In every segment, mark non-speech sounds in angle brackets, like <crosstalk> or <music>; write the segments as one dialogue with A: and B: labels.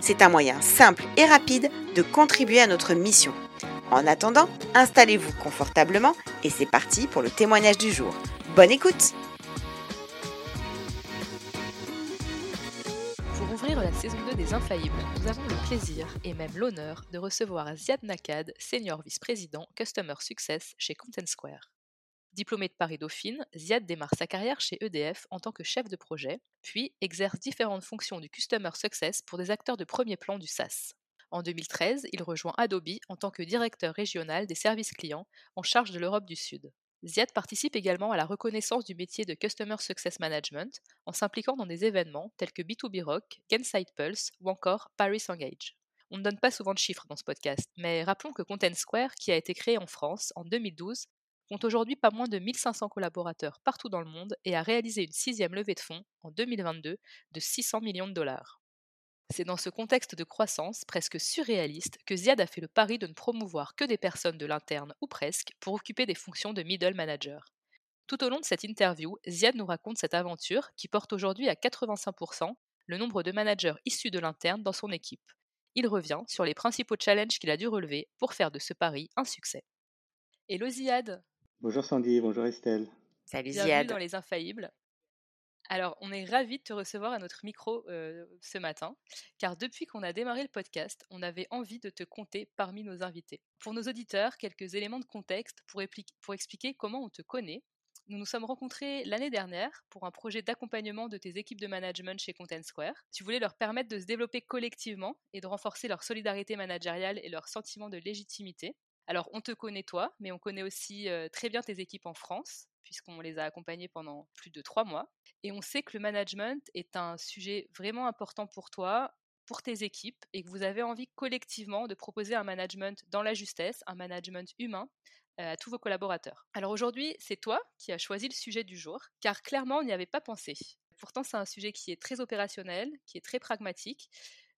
A: C'est un moyen simple et rapide de contribuer à notre mission. En attendant, installez-vous confortablement et c'est parti pour le témoignage du jour. Bonne écoute
B: Pour ouvrir la saison 2 des Infaillibles, nous avons le plaisir et même l'honneur de recevoir Ziad Nakad, senior vice-président Customer Success chez Content Square. Diplômé de Paris-Dauphine, Ziad démarre sa carrière chez EDF en tant que chef de projet, puis exerce différentes fonctions du Customer Success pour des acteurs de premier plan du SaaS. En 2013, il rejoint Adobe en tant que directeur régional des services clients en charge de l'Europe du Sud. Ziad participe également à la reconnaissance du métier de Customer Success Management en s'impliquant dans des événements tels que B2B Rock, Genside Pulse ou encore Paris Engage. On ne donne pas souvent de chiffres dans ce podcast, mais rappelons que Content Square, qui a été créé en France en 2012, compte aujourd'hui pas moins de 1500 collaborateurs partout dans le monde et a réalisé une sixième levée de fonds en 2022 de 600 millions de dollars. C'est dans ce contexte de croissance presque surréaliste que Ziad a fait le pari de ne promouvoir que des personnes de l'interne ou presque pour occuper des fonctions de middle manager. Tout au long de cette interview, Ziad nous raconte cette aventure qui porte aujourd'hui à 85% le nombre de managers issus de l'interne dans son équipe. Il revient sur les principaux challenges qu'il a dû relever pour faire de ce pari un succès. Hello Ziad
C: Bonjour Sandy, bonjour Estelle.
A: Salut
B: Bienvenue
A: Ziad.
B: dans Les Infaillibles. Alors, on est ravis de te recevoir à notre micro euh, ce matin, car depuis qu'on a démarré le podcast, on avait envie de te compter parmi nos invités. Pour nos auditeurs, quelques éléments de contexte pour, pour expliquer comment on te connaît. Nous nous sommes rencontrés l'année dernière pour un projet d'accompagnement de tes équipes de management chez Content Square. Tu voulais leur permettre de se développer collectivement et de renforcer leur solidarité managériale et leur sentiment de légitimité. Alors, on te connaît toi, mais on connaît aussi très bien tes équipes en France, puisqu'on les a accompagnées pendant plus de trois mois. Et on sait que le management est un sujet vraiment important pour toi, pour tes équipes, et que vous avez envie collectivement de proposer un management dans la justesse, un management humain à tous vos collaborateurs. Alors aujourd'hui, c'est toi qui as choisi le sujet du jour, car clairement, on n'y avait pas pensé. Pourtant, c'est un sujet qui est très opérationnel, qui est très pragmatique,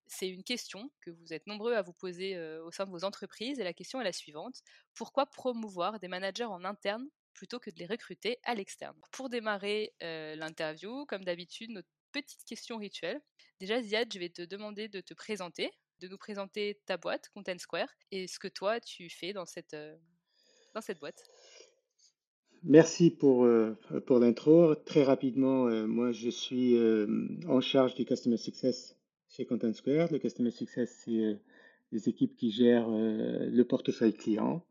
B: c'est une question que vous êtes nombreux à vous poser au sein de vos entreprises et la question est la suivante. Pourquoi promouvoir des managers en interne plutôt que de les recruter à l'externe? Pour démarrer l'interview, comme d'habitude, notre petite question rituelle. Déjà, Ziad, je vais te demander de te présenter, de nous présenter ta boîte, Content Square, et ce que toi, tu fais dans cette, dans cette boîte.
C: Merci pour, pour l'intro. Très rapidement, moi je suis en charge du Customer Success chez Content Square. Le Customer Success, c'est euh, les équipes qui gèrent euh, le portefeuille client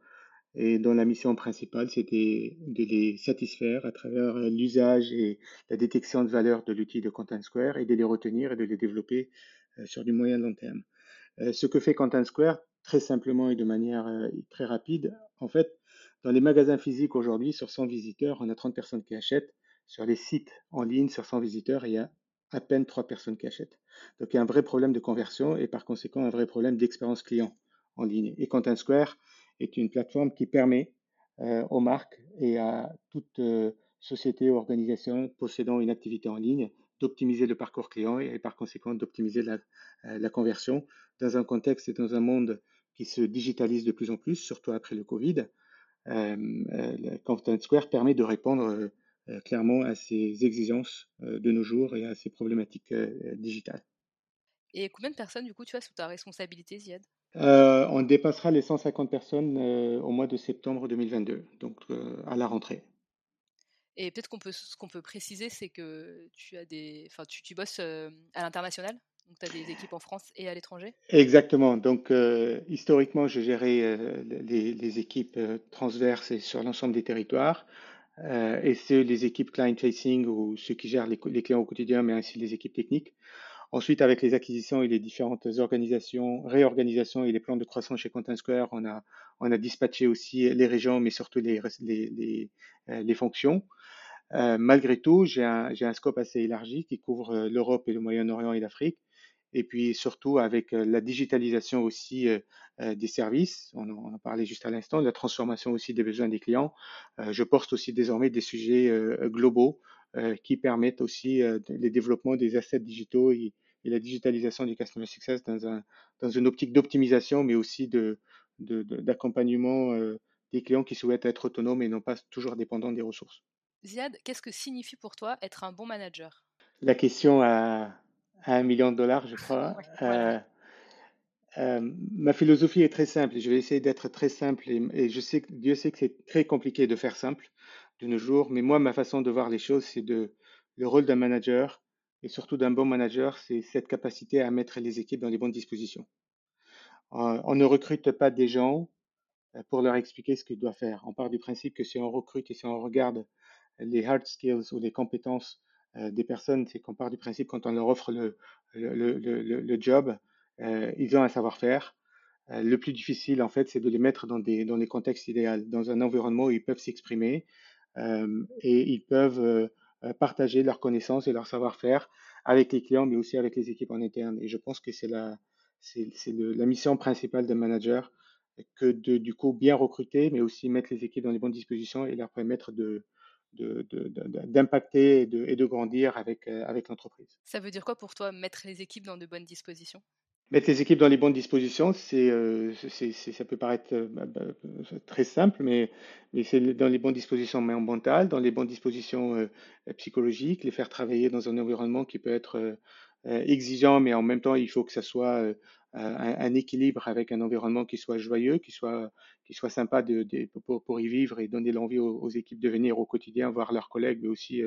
C: et dont la mission principale, c'était de les satisfaire à travers euh, l'usage et la détection de valeur de l'outil de Content Square et de les retenir et de les développer sur du moyen long terme. Ce que fait Content Square, très simplement et de manière très rapide, en fait, dans les magasins physiques aujourd'hui, sur 100 visiteurs, on a 30 personnes qui achètent sur les sites en ligne, sur 100 visiteurs, il y a à peine 3 personnes qui achètent. Donc il y a un vrai problème de conversion et par conséquent un vrai problème d'expérience client en ligne. Et Content Square est une plateforme qui permet euh, aux marques et à toute euh, société ou organisation possédant une activité en ligne d'optimiser le parcours client et, par conséquent d'optimiser la, euh, la, conversion dans un contexte et dans un monde qui se digitalise de plus en plus, surtout après le Covid. Content Square permet de répondre clairement à ces exigences de nos jours et à ces problématiques digitales.
B: Et combien de personnes, du coup, tu as sous ta responsabilité, Ziad?
C: Euh, On dépassera les 150 personnes euh, au mois de septembre 2022, donc euh, à la rentrée.
B: Et peut-être qu'on peut, ce qu'on peut préciser, c'est que tu as des, tu, tu bosses à l'international, donc tu as des équipes en France et à l'étranger?
C: Exactement. Donc historiquement, je gérais les, les, équipes transverses et sur l'ensemble des territoires. Et c'est les équipes client-facing ou ceux qui gèrent les, clients au quotidien, mais ainsi les équipes techniques. Ensuite, avec les acquisitions et les différentes organisations, réorganisations et les plans de croissance chez Content Square, on a, on a dispatché aussi les régions, mais surtout les, les, les, euh, fonctions. Euh, malgré tout, j'ai un, un, scope assez élargi qui couvre euh, l'Europe et le Moyen-Orient et l'Afrique. Et puis surtout avec euh, la digitalisation aussi des services, on en, en parlait juste à l'instant, la transformation aussi des besoins des clients. je porte aussi désormais des sujets globaux euh, qui permettent aussi euh, le développement des assets digitaux et, la digitalisation du Customer Success dans, un, dans une optique d'optimisation, mais aussi d'accompagnement de, euh, des clients qui souhaitent être autonomes et non pas toujours dépendants des ressources.
B: Ziad, qu'est-ce que signifie pour toi être un bon manager?
C: La question à, à, un million de dollars, je crois. <laughs> euh, euh, ma philosophie est très simple. Je vais essayer d'être très simple et, et, je sais Dieu sait que c'est très compliqué de faire simple de nos jours. Mais moi, ma façon de voir les choses, c'est de le rôle d'un manager et surtout d'un bon manager, c'est cette capacité à mettre les équipes dans les bonnes dispositions. Euh, on ne recrute pas des gens pour leur expliquer ce qu'ils doivent faire. On part du principe que si on recrute et si on regarde les hard skills ou les compétences des personnes, c'est qu'on part du principe quand on leur offre le, le, le, le, job, euh, ils ont un savoir-faire. Euh, le plus difficile, en fait, c'est de les mettre dans des, dans des contextes idéaux, dans un environnement où ils peuvent s'exprimer, euh, et ils peuvent euh, partager leurs connaissances et leur savoir-faire avec les clients, mais aussi avec les équipes en interne. Et je pense que c'est la, c'est, la mission principale d'un manager que de du coup bien recruter, mais aussi mettre les équipes dans les bonnes dispositions et leur permettre de, d'impacter et de, et de grandir avec, euh, avec l'entreprise.
B: Ça veut dire quoi pour toi, mettre les équipes dans de bonnes dispositions?
C: Mettre les équipes dans les bonnes dispositions, c'est, euh, ça peut paraître euh, bah, bah, très simple, mais, mais c'est dans les bonnes dispositions mentales, dans les bonnes dispositions euh, psychologiques, les faire travailler dans un environnement qui peut être exigeant, mais en même temps, il faut que ça soit un, un, équilibre avec un environnement qui soit joyeux, qui soit, qui soit sympa pour, y vivre et donner l'envie aux, équipes de venir au quotidien, voir leurs collègues, mais aussi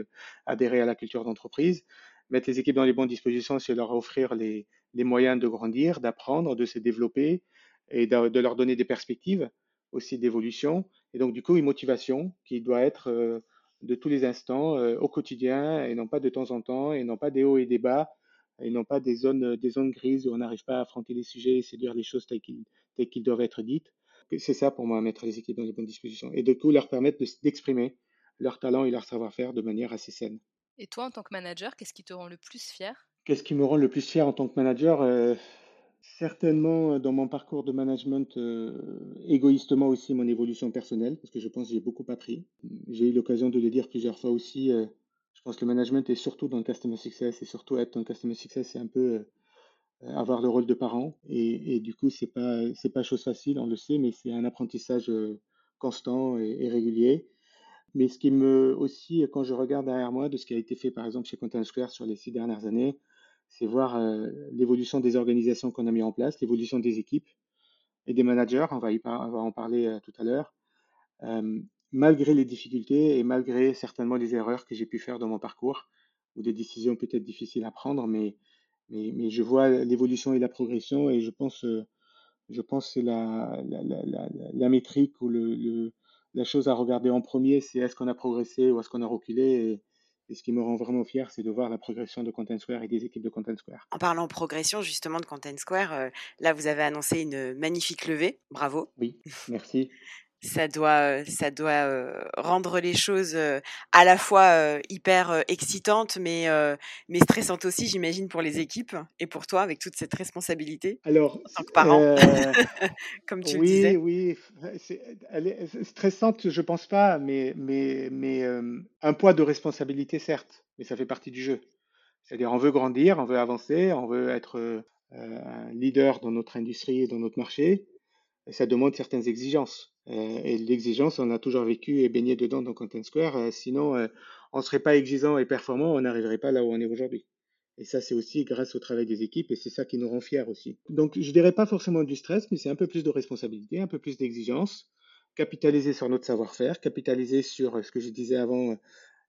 C: adhérer à la culture d'entreprise. Mettre les équipes dans les bonnes dispositions, c'est leur offrir les les moyens de grandir, d'apprendre, de se développer et de, leur donner des perspectives aussi d'évolution. Et donc, du coup, une motivation qui doit être euh, de tous les instants, euh, au quotidien, et non pas de temps en temps, et non pas des hauts et des bas, et non pas des zones, des zones grises où on n'arrive pas à affronter les sujets et séduire les choses telles qu'ils qu doivent être dites. C'est ça pour moi, mettre les équipes dans les bonnes dispositions. Et du coup, leur permettre d'exprimer de, leur talent et leur savoir-faire de manière assez saine.
B: Et toi, en tant que manager, qu'est-ce qui te rend le plus fier?
C: Qu'est-ce qui me rend le plus fier en tant que manager? Euh, Certainement dans mon parcours de management, euh, égoïstement aussi mon évolution personnelle, parce que je pense que j'ai beaucoup appris. J'ai eu l'occasion de le dire plusieurs fois aussi. Euh, je pense que le management est surtout dans le customer success et surtout être dans le customer success, c'est un peu euh, avoir le rôle de parent. Et, et du coup, c'est pas c'est pas chose facile, on le sait, mais c'est un apprentissage euh, constant et, régulier. Mais ce qui me aussi, quand je regarde derrière moi de ce qui a été fait par exemple chez Content Square sur les six dernières années, c'est voir euh, l'évolution des organisations qu'on a mis en place, l'évolution des équipes et des managers, on va, y par, on va en parler euh, tout à l'heure, euh, malgré les difficultés et malgré certainement les erreurs que j'ai pu faire dans mon parcours, ou des décisions peut-être difficiles à prendre, mais, mais, mais je vois l'évolution et la progression et je pense, euh, je pense que c'est la, la, la, la, la métrique ou le, le, la chose à regarder en premier, c'est est-ce qu'on a progressé ou est-ce qu'on a reculé et, et ce qui me rend vraiment fier, c'est de voir la progression de Content Square et des équipes de Content Square.
A: En parlant progression justement de Content Square, euh, là vous avez annoncé une magnifique levée, bravo.
C: Oui, merci. <laughs>
A: ça doit, ça doit rendre les choses à la fois hyper excitantes, mais, mais stressantes aussi, j'imagine, pour les équipes et pour toi, avec toute cette responsabilité
C: Alors,
A: en tant que parent, <laughs> comme tu le disais.
C: oui, oui, c'est, elle est stressante, je pense pas, mais, mais, mais un poids de responsabilité, certes, mais ça fait partie du jeu. C'est-à-dire, on veut grandir, on veut avancer, on veut être un leader dans notre industrie et dans notre marché, et ça demande certaines exigences. Euh, et l'exigence, on a toujours vécu et baigné dedans dans Content Square. Euh, sinon, euh, on ne serait pas exigeant et performant, on n'arriverait pas là où on est aujourd'hui. Et ça, c'est aussi grâce au travail des équipes et c'est ça qui nous rend fiers aussi. Donc, je dirais pas forcément du stress, mais c'est un peu plus de responsabilité, un peu plus d'exigence, capitaliser sur notre savoir-faire, capitaliser sur ce que je disais avant,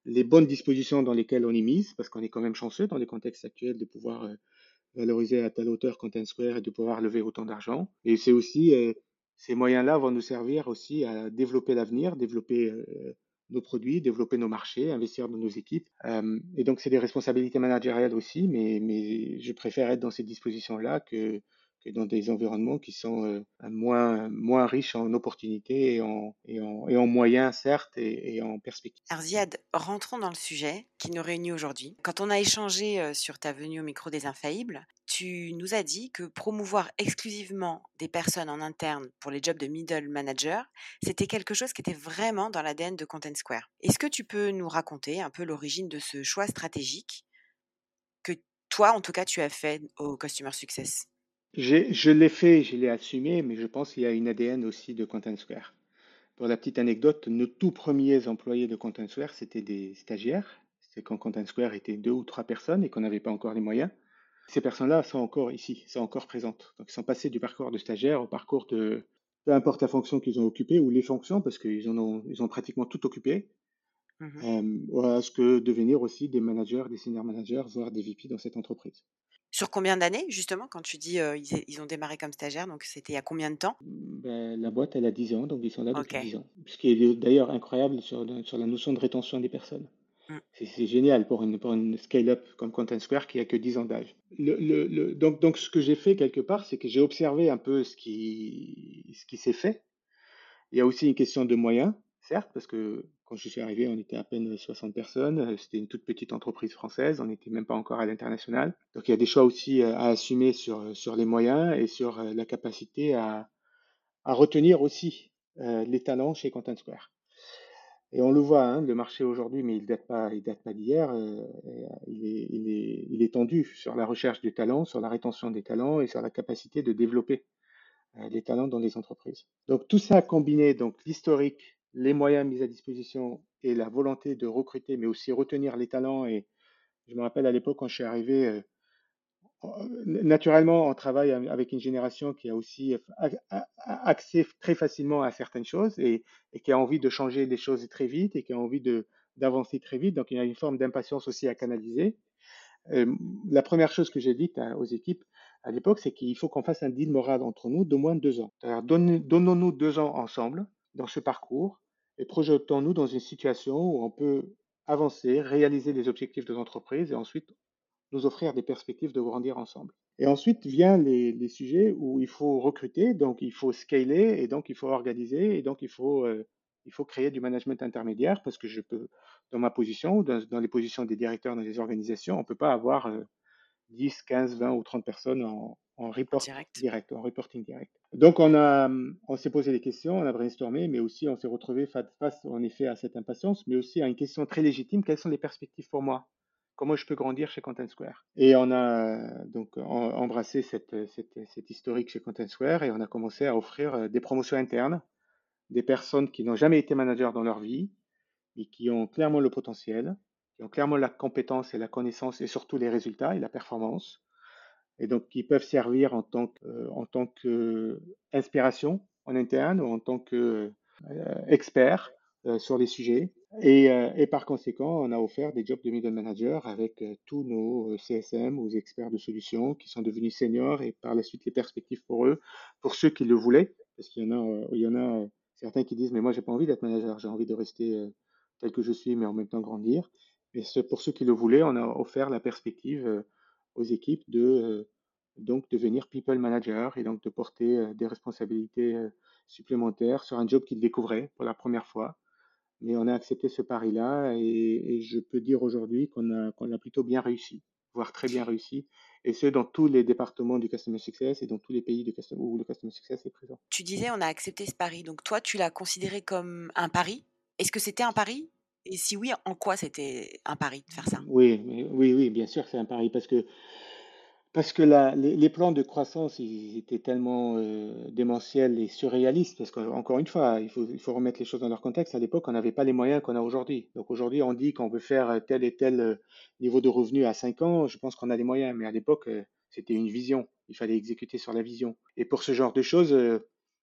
C: les bonnes dispositions dans lesquelles on est mise, parce qu'on est quand même chanceux dans les contextes actuels de pouvoir valoriser à telle hauteur Content Square et de pouvoir lever autant d'argent. Et c'est aussi ces moyens-là vont nous servir aussi à développer l'avenir, développer euh, nos produits, développer nos marchés, investir dans nos équipes. Euh, et donc, c'est des responsabilités managériales aussi, mais, mais je préfère être dans ces dispositions-là que, que dans des environnements qui sont euh, moins, riches en opportunités et en, moyens, certes, et, et en perspectives.
A: Arziad, rentrons dans le sujet qui nous réunit aujourd'hui. Quand on a échangé sur ta venue au micro des Infaillibles, tu nous as dit que promouvoir exclusivement des personnes en interne pour les jobs de middle manager, c'était quelque chose qui était vraiment dans l'ADN de Content Square. Est-ce que tu peux nous raconter un peu l'origine de ce choix stratégique que toi, en tout cas, tu as fait au Customer Success?
C: Je l'ai fait, je l'ai assumé, mais je pense qu'il y a une ADN aussi de Content Square. Pour la petite anecdote, nos tout premiers employés de Content Square, c'était des stagiaires. C'est quand Content Square était deux ou trois personnes et qu'on n'avait pas encore les moyens ces personnes-là sont encore ici, sont encore présentes. Donc, ils sont passés du parcours de stagiaire au parcours de, peu importe la fonction qu'ils ont occupée ou les fonctions, parce qu'ils ont, ils ont pratiquement tout occupé, mmh euh, à ce que devenir aussi des managers, des senior managers, voire des VP dans cette entreprise.
A: Sur combien d'années, justement, quand tu dis euh, ils, ont démarré comme stagiaires, donc c'était il y a combien de temps?
C: Ben, La boîte, elle a 10 ans, donc ils sont là depuis 10 ans. Ce qui est d'ailleurs incroyable sur, sur la notion de rétention des personnes. Mm. C'est génial pour une, pour une scale-up comme Content Square qui a que 10 ans d'âge. Le, le, donc, donc, ce que j'ai fait quelque part, c'est que j'ai observé un peu ce qui, ce qui s'est fait. Il y a aussi une question de moyens, certes, parce que quand je suis arrivé, on était à peine 60 personnes. C'était une toute petite entreprise française. On n'était même pas encore à l'international. Donc, il y a des choix aussi euh, à assumer sur, sur les moyens et sur euh, la capacité à, à retenir aussi euh, les talents chez Content Square. Et on le voit, hein, le marché aujourd'hui, mais il date pas, il date pas d'hier. Euh, il, est, il, est, il est tendu sur la recherche du talent, sur la rétention des talents et sur la capacité de développer euh, les talents dans les entreprises. Donc tout ça combiné, donc l'historique, les moyens mis à disposition et la volonté de recruter, mais aussi retenir les talents. Et je me rappelle à l'époque quand je suis arrivé, euh, naturellement, on travaille avec une génération qui a aussi accès très facilement à certaines choses et, qui a envie de changer les choses très vite et qui a envie d'avancer très vite. Donc, il y a une forme d'impatience aussi à canaliser. Euh, la première chose que j'ai dite aux équipes à l'époque, c'est qu'il faut qu'on fasse un deal moral entre nous de moins de deux ans. Donnons-nous deux ans ensemble dans ce parcours et projetons-nous dans une situation où on peut avancer, réaliser les objectifs de l'entreprise et ensuite nous offrir des perspectives de grandir ensemble. Et ensuite viennent les, sujets où il faut recruter, donc il faut scaler, et donc il faut organiser, et donc il faut, euh, il faut créer du management intermédiaire, parce que je peux, dans ma position, dans, dans les positions des directeurs dans les organisations, on ne peut pas avoir 10, 15, 20 ou 30 personnes en, en report direct. en reporting direct. Donc on a, on s'est posé des questions, on a brainstormé, mais aussi on s'est retrouvé face en effet à cette impatience, mais aussi à une question très légitime quelles sont les perspectives pour moi? Comment je peux grandir chez Content Square? Et on a donc embrassé cette, cette, historique chez Content Square et on a commencé à offrir euh, des promotions internes, des personnes qui n'ont jamais été managers dans leur vie et qui ont clairement le potentiel, qui ont clairement la compétence et la connaissance et surtout les résultats et la performance. Et donc qui peuvent servir en tant qu'inspiration euh, en interne ou en tant qu'expert euh, sur les sujets. Euh, et, par conséquent, on a offert des jobs de middle manager avec euh, tous nos euh, CSM, aux experts de solutions qui sont devenus seniors et par la suite les perspectives pour eux, pour ceux qui le voulaient, parce qu'il y en a, il y en a certains qui disent mais moi j'ai pas envie d'être manager, j'ai envie de rester tel que je suis, mais en même temps grandir. Et pour ceux qui le voulaient, on a offert la perspective aux équipes de donc devenir people manager et donc de porter des responsabilités supplémentaire sur un job qu'il découvrait pour la première fois. Mais on a accepté ce pari-là et, je peux dire aujourd'hui qu'on a, qu'on a plutôt bien réussi, voire très bien réussi, et ce dans tous les départements du Customer Success et dans tous les pays où le Customer Success est présent.
A: Tu disais on a accepté ce pari, donc toi tu l'as considéré comme un pari? Est-ce que c'était un pari? Et si oui, en quoi c'était un pari de faire ça?
C: Oui, oui, oui, bien sûr c'est un pari parce que parce que les, plans de croissance, étaient tellement euh, démentiels et surréalistes, parce qu'encore une fois, il faut, il faut remettre les choses dans leur contexte. À l'époque, on n'avait pas les moyens qu'on a aujourd'hui. Donc aujourd'hui, on dit qu'on veut faire tel et tel euh, niveau de revenu à 5 ans. Je pense qu'on a les moyens, mais à l'époque, euh, c'était une vision. Il fallait exécuter sur la vision. Et pour ce genre de choses,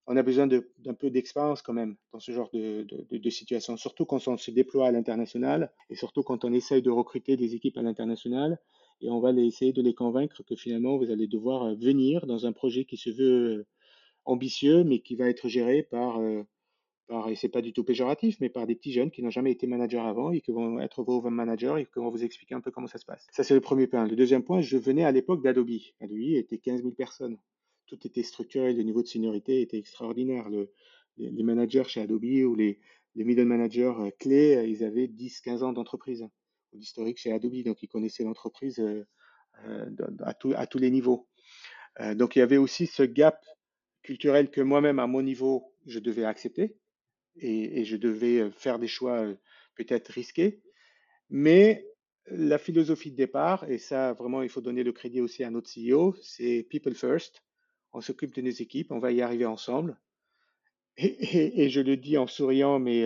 C: on a besoin d'un peu d'expérience quand même dans ce genre de, situation, surtout quand on se déploie à l'international et surtout quand on essaye de recruter des équipes à l'international et on va essayer de les convaincre que finalement vous allez devoir euh, venir dans un projet qui se veut euh, ambitieux mais qui va être géré par, euh, par et c'est pas du tout péjoratif, mais par des petits jeunes qui n'ont jamais été managers avant et qui vont être vos managers et qui vont vous expliquer un peu comment ça se passe. Ça c'est le premier point. Le deuxième point, je venais à l'époque d'Adobe. Adobe était 15 000 personnes. Tout était structuré, le niveau de seniorité était extraordinaire. Le, les, managers chez Adobe ou les, middle managers clés, ils avaient 10-15 ans d'entreprise d'historique chez Adobe, donc ils connaissaient l'entreprise euh, euh, à, tous les niveaux. Euh, donc il y avait aussi ce gap culturel que moi-même, à mon niveau, je devais accepter et, je devais faire des choix peut-être risqués. Mais la philosophie de départ, et ça vraiment il faut donner le crédit aussi à notre CEO, c'est people first. On s'occupe de nos équipes, on va y arriver ensemble. Et, et je le dis en souriant, mais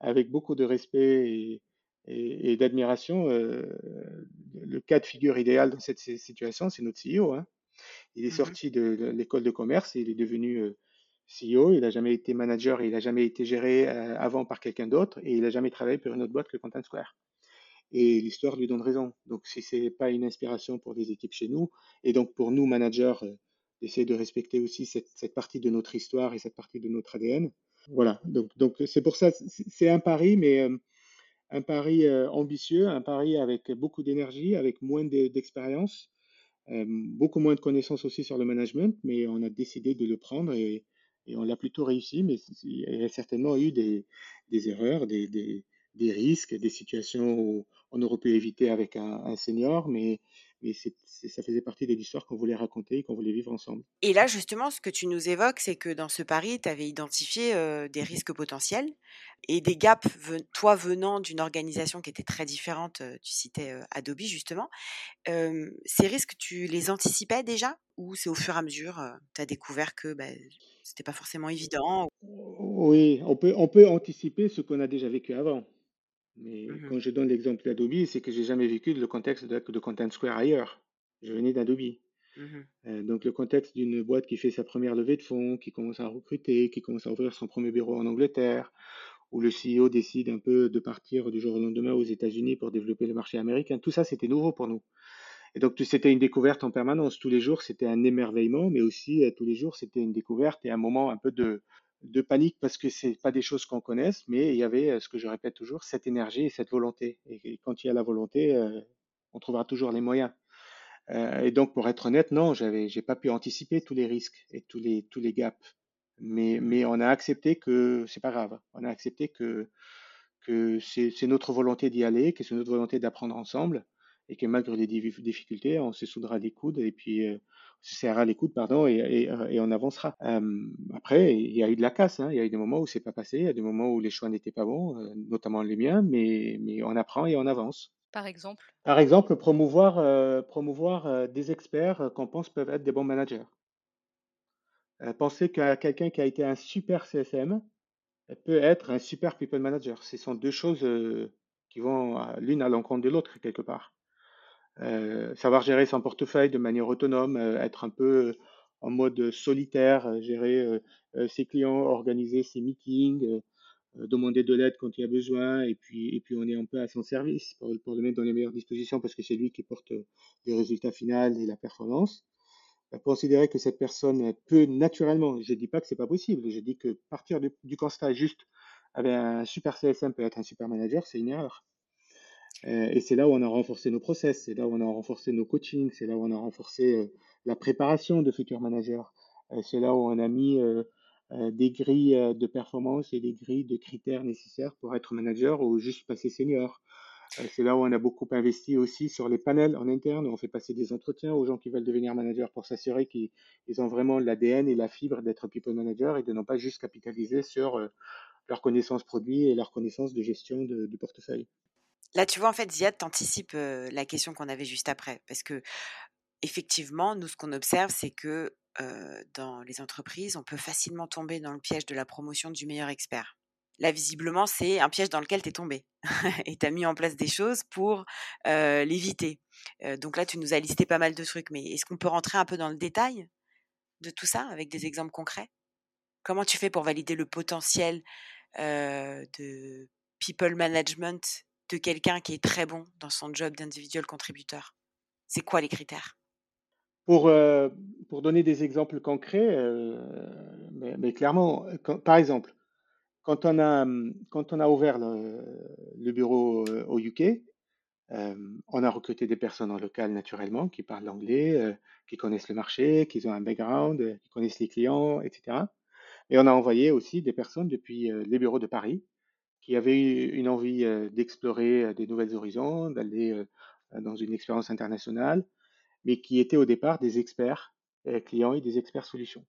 C: avec beaucoup de respect et, et, d'admiration. Euh, le cas de figure idéal dans cette situation, c'est notre CEO. Hein. Il est mmh sorti de, l'école de commerce et il est devenu euh, CEO. Il n'a jamais été manager et il n'a jamais été géré euh, avant par quelqu'un d'autre et il n'a jamais travaillé pour une autre boîte que Content Square. Et l'histoire lui donne raison. Donc, si ce n'est pas une inspiration pour des équipes chez nous, et donc pour nous, managers, d'essayer de respecter aussi cette, cette, partie de notre histoire et cette partie de notre ADN. Voilà, donc donc c'est pour ça, c'est un pari, mais un pari euh, ambitieux, un pari avec beaucoup d'énergie, avec moins d'expérience, euh, beaucoup moins de connaissances aussi sur le management, mais on a décidé de le prendre et, on l'a plutôt réussi, mais il y a certainement eu des, erreurs, des, risques, des situations où on aurait pu éviter avec un senior, mais mais ça faisait partie de l'histoire qu'on voulait raconter et qu'on voulait vivre ensemble.
A: Et là, justement, ce que tu nous évoques, c'est que dans ce pari, tu avais identifié des risques potentiels et des gaps, toi venant d'une organisation qui était très différente, tu citais Adobe justement. ces risques, tu les anticipais déjà ou c'est au fur et à mesure, tu as découvert que bah, c'était pas forcément évident
C: Oui, on peut, on peut anticiper ce qu'on a déjà vécu avant. Mais mmh quand je donne l'exemple d'Adobe, c'est que j'ai jamais vécu le contexte de, de, Content Square ailleurs. Je venais d'Adobe. Mmh euh, donc le contexte d'une boîte qui fait sa première levée de fonds, qui commence à recruter, qui commence à ouvrir son premier bureau en Angleterre, où le CEO décide un peu de partir du jour au lendemain aux États-Unis pour développer le marché américain. Tout ça, c'était nouveau pour nous. Et donc c'était une découverte en permanence. Tous les jours, c'était un émerveillement, mais aussi euh, tous les jours, c'était une découverte et un moment un peu de, de panique parce que c'est pas des choses qu'on connaisse, mais il y avait, euh, ce que je répète toujours, cette énergie et cette volonté. Et, quand il y a la volonté, euh, on trouvera toujours les moyens. Euh, et donc, pour être honnête, non, j'avais, j'ai pas pu anticiper tous les risques et tous les tous les gaps. Mais mais on a accepté que c'est pas grave. On a accepté que que c'est, c'est notre volonté d'y aller, que c'est notre volonté d'apprendre ensemble et que malgré les difficultés, on se soudra les coudes et puis se serrera les coudes, pardon, et, et, on avancera. après, il y a eu de la casse, hein. il y a eu des moments où c'est pas passé, il y a des moments où les choix n'étaient pas bons, notamment les miens, mais, mais on apprend et on avance.
B: Par exemple?
C: Par exemple, promouvoir, promouvoir des experts qu'on pense peuvent être des bons managers. penser qu'à quelqu'un qui a été un super CSM peut être un super people manager. Ce sont deux choses qui vont l'une à l'encontre de l'autre quelque part. Euh, savoir gérer son portefeuille de manière autonome, euh, être un peu en mode solitaire, gérer euh, ses clients, organiser ses meetings, demander de l'aide quand il y a besoin, et puis, et puis on est un peu à son service pour, le mettre dans les meilleures dispositions parce que c'est lui qui porte les résultats finaux et la performance. Considérer que cette personne peut naturellement, je ne dis pas que c'est pas possible, je dis que partir du, du constat juste avec un super CSM peut être un super manager, c'est une erreur. Euh, et c'est là où on a renforcé nos process, c'est là où on a renforcé nos coachings, c'est là où on a renforcé euh, la préparation de futurs managers, euh, c'est là où on a mis des grilles de performance et des grilles de critères nécessaires pour être manager ou juste passer senior. C'est là où on a beaucoup investi aussi sur les panels en interne. On fait passer des entretiens aux gens qui veulent devenir manager pour s'assurer qu'ils ont vraiment l'ADN et la fibre d'être people manager et de non pas juste capitaliser sur leur connaissance produit et leur connaissance de gestion du portefeuille.
A: Là, tu vois, en fait, Ziad, t'anticipe la question qu'on avait juste après. Parce que, effectivement, nous, ce qu'on observe, c'est que dans les entreprises, on peut facilement tomber dans le piège de la promotion du meilleur expert. Là, visiblement, c'est un piège dans lequel tu es tombé. <laughs> et tu as mis en place des choses pour l'éviter. donc là, tu nous as listé pas mal de trucs. Mais est-ce qu'on peut rentrer un peu dans le détail de tout ça avec des exemples concrets? Comment tu fais pour valider le potentiel de people management de quelqu'un qui est très bon dans son job d'individuel contributeur? C'est quoi les critères?
C: Pour, pour donner des exemples concrets, mais, clairement, par exemple, quand on a, quand on a ouvert le, bureau au UK, on a recruté des personnes en local naturellement qui parlent l'anglais, qui connaissent le marché, qui ont un background, qui connaissent les clients, etc. Et on a envoyé aussi des personnes depuis les bureaux de Paris qui avaient une envie d'explorer des nouvelles horizons, d'aller dans une expérience internationale, mais qui étaient au départ des experts clients et des experts solutions.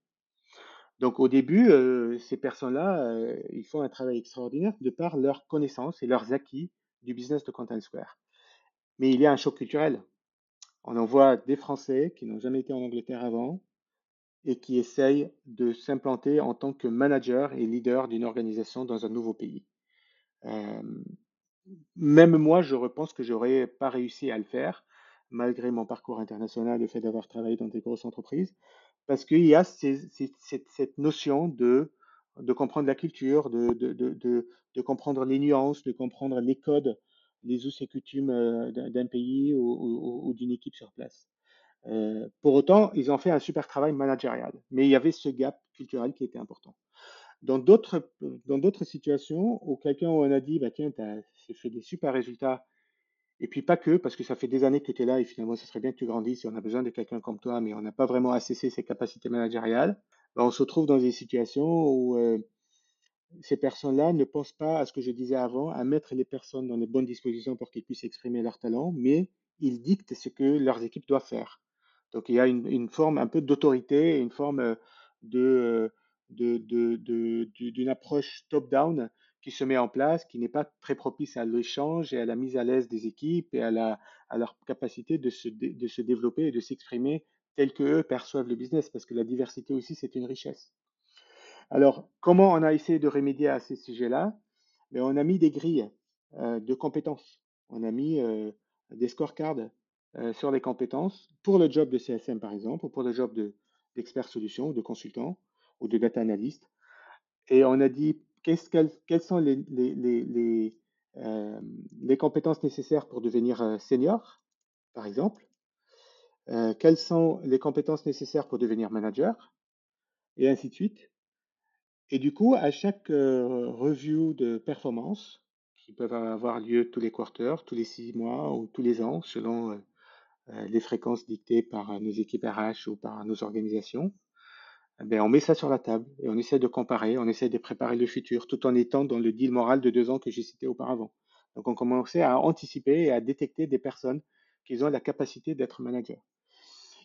C: Donc au début, ces personnes-là, ils font un travail extraordinaire de par leurs connaissances et leurs acquis du business de Content Square. Mais il y a un choc culturel. On envoie des Français qui n'ont jamais été en Angleterre avant, et qui essaye de s'implanter en tant que manager et leader d'une organisation dans un nouveau pays. Même moi, je repense que j'aurais pas réussi à le faire, malgré mon parcours international, le fait d'avoir travaillé dans des grosses entreprises, parce qu'il y a cette, notion de, comprendre la culture, de, comprendre les nuances, de comprendre les codes, les us et coutumes d'un pays ou d'une équipe sur place. Pour autant, ils ont fait un super travail managérial, mais il y avait ce gap culturel qui était important. Dans d'autres, dans d'autres situations où quelqu'un on a dit, bah, tiens, tu as fait des super résultats, et puis pas que, parce que ça fait des années que tu es là et finalement, ce serait bien que tu grandisses et on a besoin de quelqu'un comme toi, mais on n'a pas vraiment assessé ses capacités managériales, bah, on se retrouve dans des situations où euh, ces personnes-là ne pensent pas à ce que je disais avant, à mettre les personnes dans les bonnes dispositions pour qu'ils puissent exprimer leur talent, mais ils dictent ce que leurs équipes doivent faire. Donc il y a une, forme un peu d'autorité, une forme d'une approche top-down qui se met en place, qui n'est pas très propice à l'échange et à la mise à l'aise des équipes et à, leur capacité de se, développer et de s'exprimer tel qu'eux perçoivent le business, parce que la diversité aussi, c'est une richesse. Alors, comment on a essayé de remédier à ces sujets-là? Ben, On a mis des grilles euh, de compétences. On a mis euh, des scorecards euh, sur les compétences pour le job de CSM, par exemple, ou pour le job d'expert solution, ou de consultant, ou de data analyst. Et on a dit quelles sont les, les, euh, les, compétences nécessaires pour devenir euh, senior, par exemple. quelles sont les compétences nécessaires pour devenir manager, et ainsi de suite. Et du coup, à chaque review de performance, qui peuvent avoir lieu tous les quarters, tous les six mois ou tous les ans, selon euh, les fréquences dictées par euh, nos équipes RH ou par nos organisations, ben, on met ça sur la table et on essaie de comparer, on essaie de préparer le futur, tout en étant dans le deal moral de deux ans que j'ai cité auparavant. Donc on commençait à anticiper et à détecter des personnes qui ont la capacité d'être manager.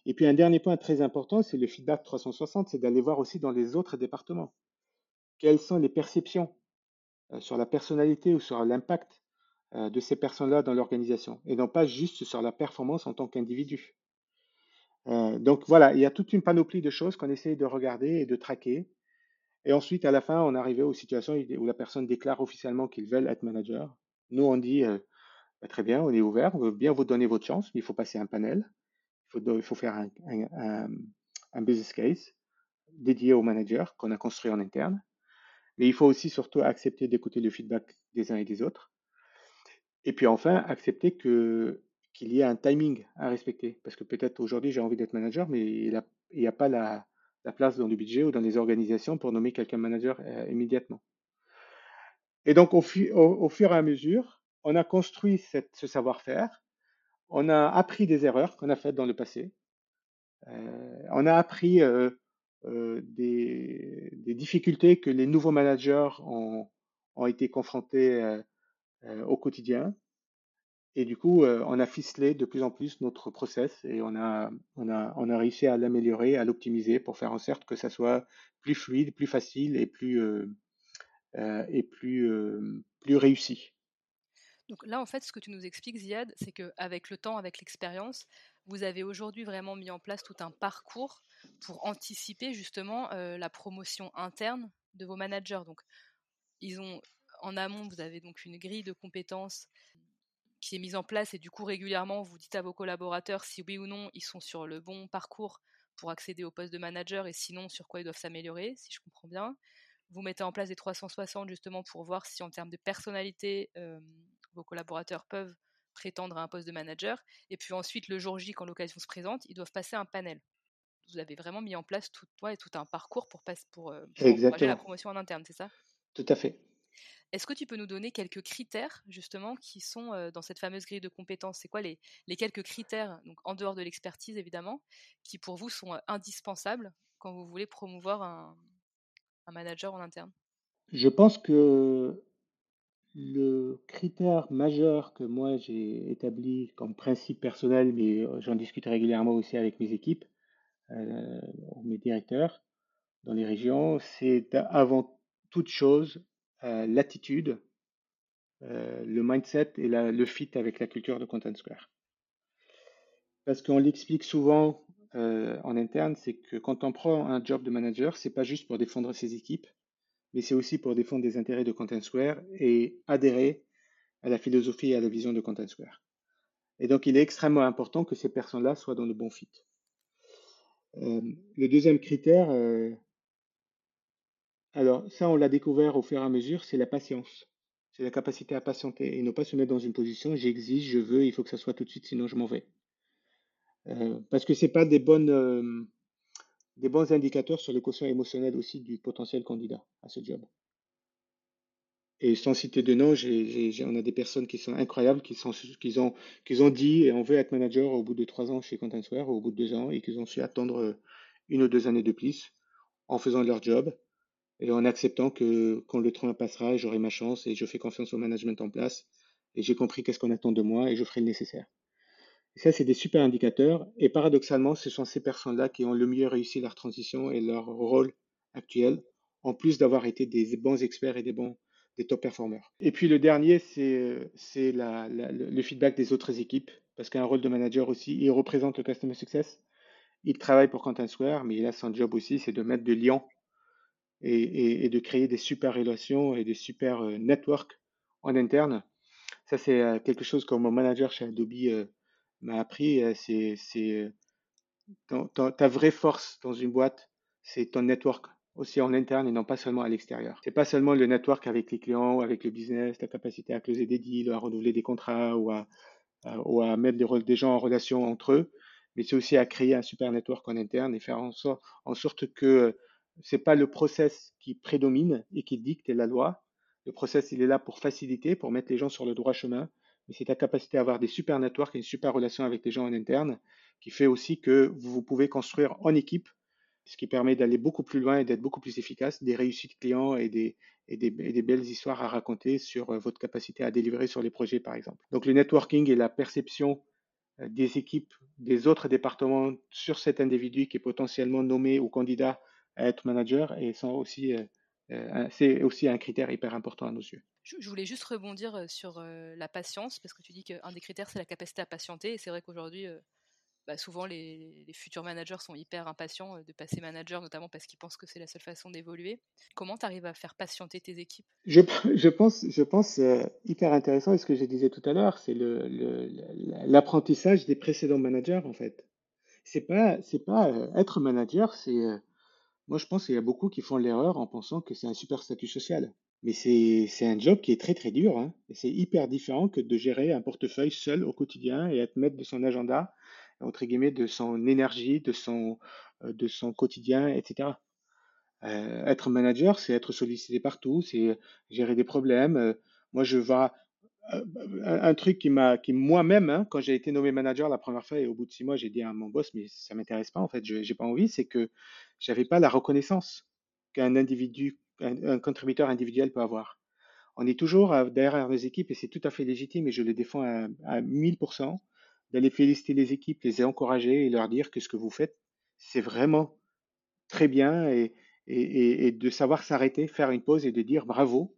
C: Et puis un dernier point très important, c'est le feedback 360, c'est d'aller voir aussi dans les autres départements. Quelles sont les perceptions euh, sur la personnalité ou sur l'impact euh, de ces personnes-là dans l'organisation et non pas juste sur la performance en tant qu'individu? Euh, donc voilà, il y a toute une panoplie de choses qu'on essaie de regarder et de traquer. Et ensuite, à la fin, on arrivait aux situations où la personne déclare officiellement qu'ils veulent être manager. Nous, on dit euh, bah, très bien, on est ouvert, on veut bien vous donner votre chance, mais il faut passer un panel, il faut, faire un, business case dédié au manager qu'on a construit en interne. Mais il faut aussi surtout accepter d'écouter le feedback des uns et des autres et puis enfin, accepter que qu'il y ait un timing à respecter. Parce que peut-être aujourd'hui, j'ai envie d'être manager, mais il n'y a, pas la, place dans le budget ou dans les organisations pour nommer quelqu'un manager euh, immédiatement. Et donc, au, fur et à mesure, on a construit ce savoir-faire, on a appris des erreurs qu'on a faites dans le passé, euh, on a appris euh, des, difficultés que les nouveaux managers ont, ont été confrontés au quotidien. Et du coup, on a ficelé de plus en plus notre process et on a, on a, on a réussi à l'améliorer, à l'optimiser pour faire en sorte que ça soit plus fluide, plus facile et plus, et plus, plus réussi.
B: Donc là, en fait, ce que tu nous expliques, Ziad, c'est qu'avec le temps, avec l'expérience, vous avez aujourd'hui vraiment mis en place tout un parcours pour anticiper justement la promotion interne de vos managers. Donc, ils ont en amont, vous avez donc une grille de compétences qui est mise en place et du coup régulièrement vous dites à vos collaborateurs si oui ou non ils sont sur le bon parcours pour accéder au poste de manager et sinon sur quoi ils doivent s'améliorer, si je comprends bien. Vous mettez en place des 360 justement pour voir si en termes de personnalité vos collaborateurs peuvent prétendre à un poste de manager. Et puis ensuite, le jour J, quand l'occasion se présente, ils doivent passer un panel. Vous avez vraiment mis en place tout, et tout un parcours pour, passer, pour, euh, encourager la promotion en interne, c'est ça?
C: Tout à fait.
B: Est-ce que tu peux nous donner quelques critères justement qui sont dans cette fameuse grille de compétences? C'est quoi les, les, quelques critères, donc en dehors de l'expertise évidemment, qui pour vous sont indispensables quand vous voulez promouvoir un, manager en interne?
C: Je pense que le critère majeur que moi j'ai établi comme principe personnel, mais j'en discute régulièrement aussi avec mes équipes, euh, mes directeurs dans les régions, c'est avant toute chose l'attitude, le mindset et le fit avec la culture de Content Square. Parce qu'on l'explique souvent en interne, c'est que quand on prend un job de manager, c'est pas juste pour défendre ses équipes, mais c'est aussi pour défendre des intérêts de Content Square et adhérer à la philosophie et à la vision de Content Square. Et donc, il est extrêmement important que ces personnes-là soient dans le bon fit. Euh, le deuxième critère, euh, alors ça, on l'a découvert au fur et à mesure, c'est la patience. C'est la capacité à patienter et ne pas se mettre dans une position j'exige, je veux, il faut que ça soit tout de suite, sinon je m'en vais. Euh, parce que ce pas des bonnes des bons indicateurs sur le quotient émotionnel aussi du potentiel candidat à ce job. Et sans citer de nom, on a des personnes qui sont incroyables, qui, ont, dit et on veut être manager au bout de trois ans chez Contentsware, au bout de deux ans, et qui ont su attendre une ou deux années de plus en faisant leur job et en acceptant que quand le train passera, j'aurai ma chance et je fais confiance au management en place et j'ai compris qu'est-ce qu'on attend de moi et je ferai le nécessaire ça, c'est des super indicateurs. Et paradoxalement, ce sont ces personnes-là qui ont le mieux réussi leur transition et leur rôle actuel, en plus d'avoir été des bons experts et des bons des top performers. Et puis le dernier, c'est le feedback des autres équipes, parce qu'un rôle de manager aussi, il représente le customer success. Il travaille pour Content Square, mais il a son job aussi, c'est de mettre de liens et, de créer des super relations et des super euh, networks en interne. Ça, c'est euh, quelque chose que mon manager chez Adobe euh, m'a appris, c'est ta vraie force dans une boîte, c'est ton network aussi en interne et non pas seulement à l'extérieur. C'est pas seulement le network avec les clients, avec le business, ta capacité à closer des deals, à renouveler des contrats ou à, ou mettre des, des, gens en relation entre eux, mais c'est aussi à créer un super network en interne et faire en sorte, en sorte que c'est pas le process qui prédomine et qui dicte la loi. Le process, il est là pour faciliter, pour mettre les gens sur le droit chemin mais c'est ta capacité à avoir des super networks et une super relation avec les gens en interne qui fait aussi que vous pouvez construire en équipe, ce qui permet d'aller beaucoup plus loin et d'être beaucoup plus efficace, des réussites clients et des, et des, belles histoires à raconter sur euh, votre capacité à délivrer sur les projets, par exemple. Donc le networking et la perception euh, des équipes des autres départements sur cet individu qui est potentiellement nommé ou candidat à être manager et sont aussi, euh, c'est aussi un critère hyper important à nos yeux.
B: Je voulais juste rebondir sur la patience, parce que tu dis qu'un des critères, c'est la capacité à patienter. Et c'est vrai qu'aujourd'hui, bah, souvent, les, futurs managers sont hyper impatients de passer manager, notamment parce qu'ils pensent que c'est la seule façon d'évoluer. Comment tu arrives à faire patienter tes équipes?
C: Je, je, pense, je pense hyper intéressant, et ce que je disais tout à l'heure, c'est l'apprentissage le, des précédents managers, en fait. C'est pas, c'est pas être manager, c'est. Moi, je pense qu'il y a beaucoup qui font l'erreur en pensant que c'est un super statut social. Mais c'est un job qui est très très dur. Hein. C'est hyper différent que de gérer un portefeuille seul au quotidien et être maître de son agenda, entre guillemets, de son énergie, de son, euh, de son quotidien, etc. Euh, être manager, c'est être sollicité partout, c'est gérer des problèmes. Euh, moi, je vais un truc qui m'a, qui moi-même, hein, quand j'ai été nommé manager la première fois et au bout de six mois, j'ai dit à mon boss, mais ça m'intéresse pas en fait, j'ai pas envie, c'est que j'avais pas la reconnaissance qu'un individu, un, contributeur individuel peut avoir. On est toujours derrière nos équipes et c'est tout à fait légitime et je le défends à, à 1000% d'aller féliciter les équipes, les encourager et leur dire que ce que vous faites, c'est vraiment très bien et, et de savoir s'arrêter, faire une pause et de dire bravo,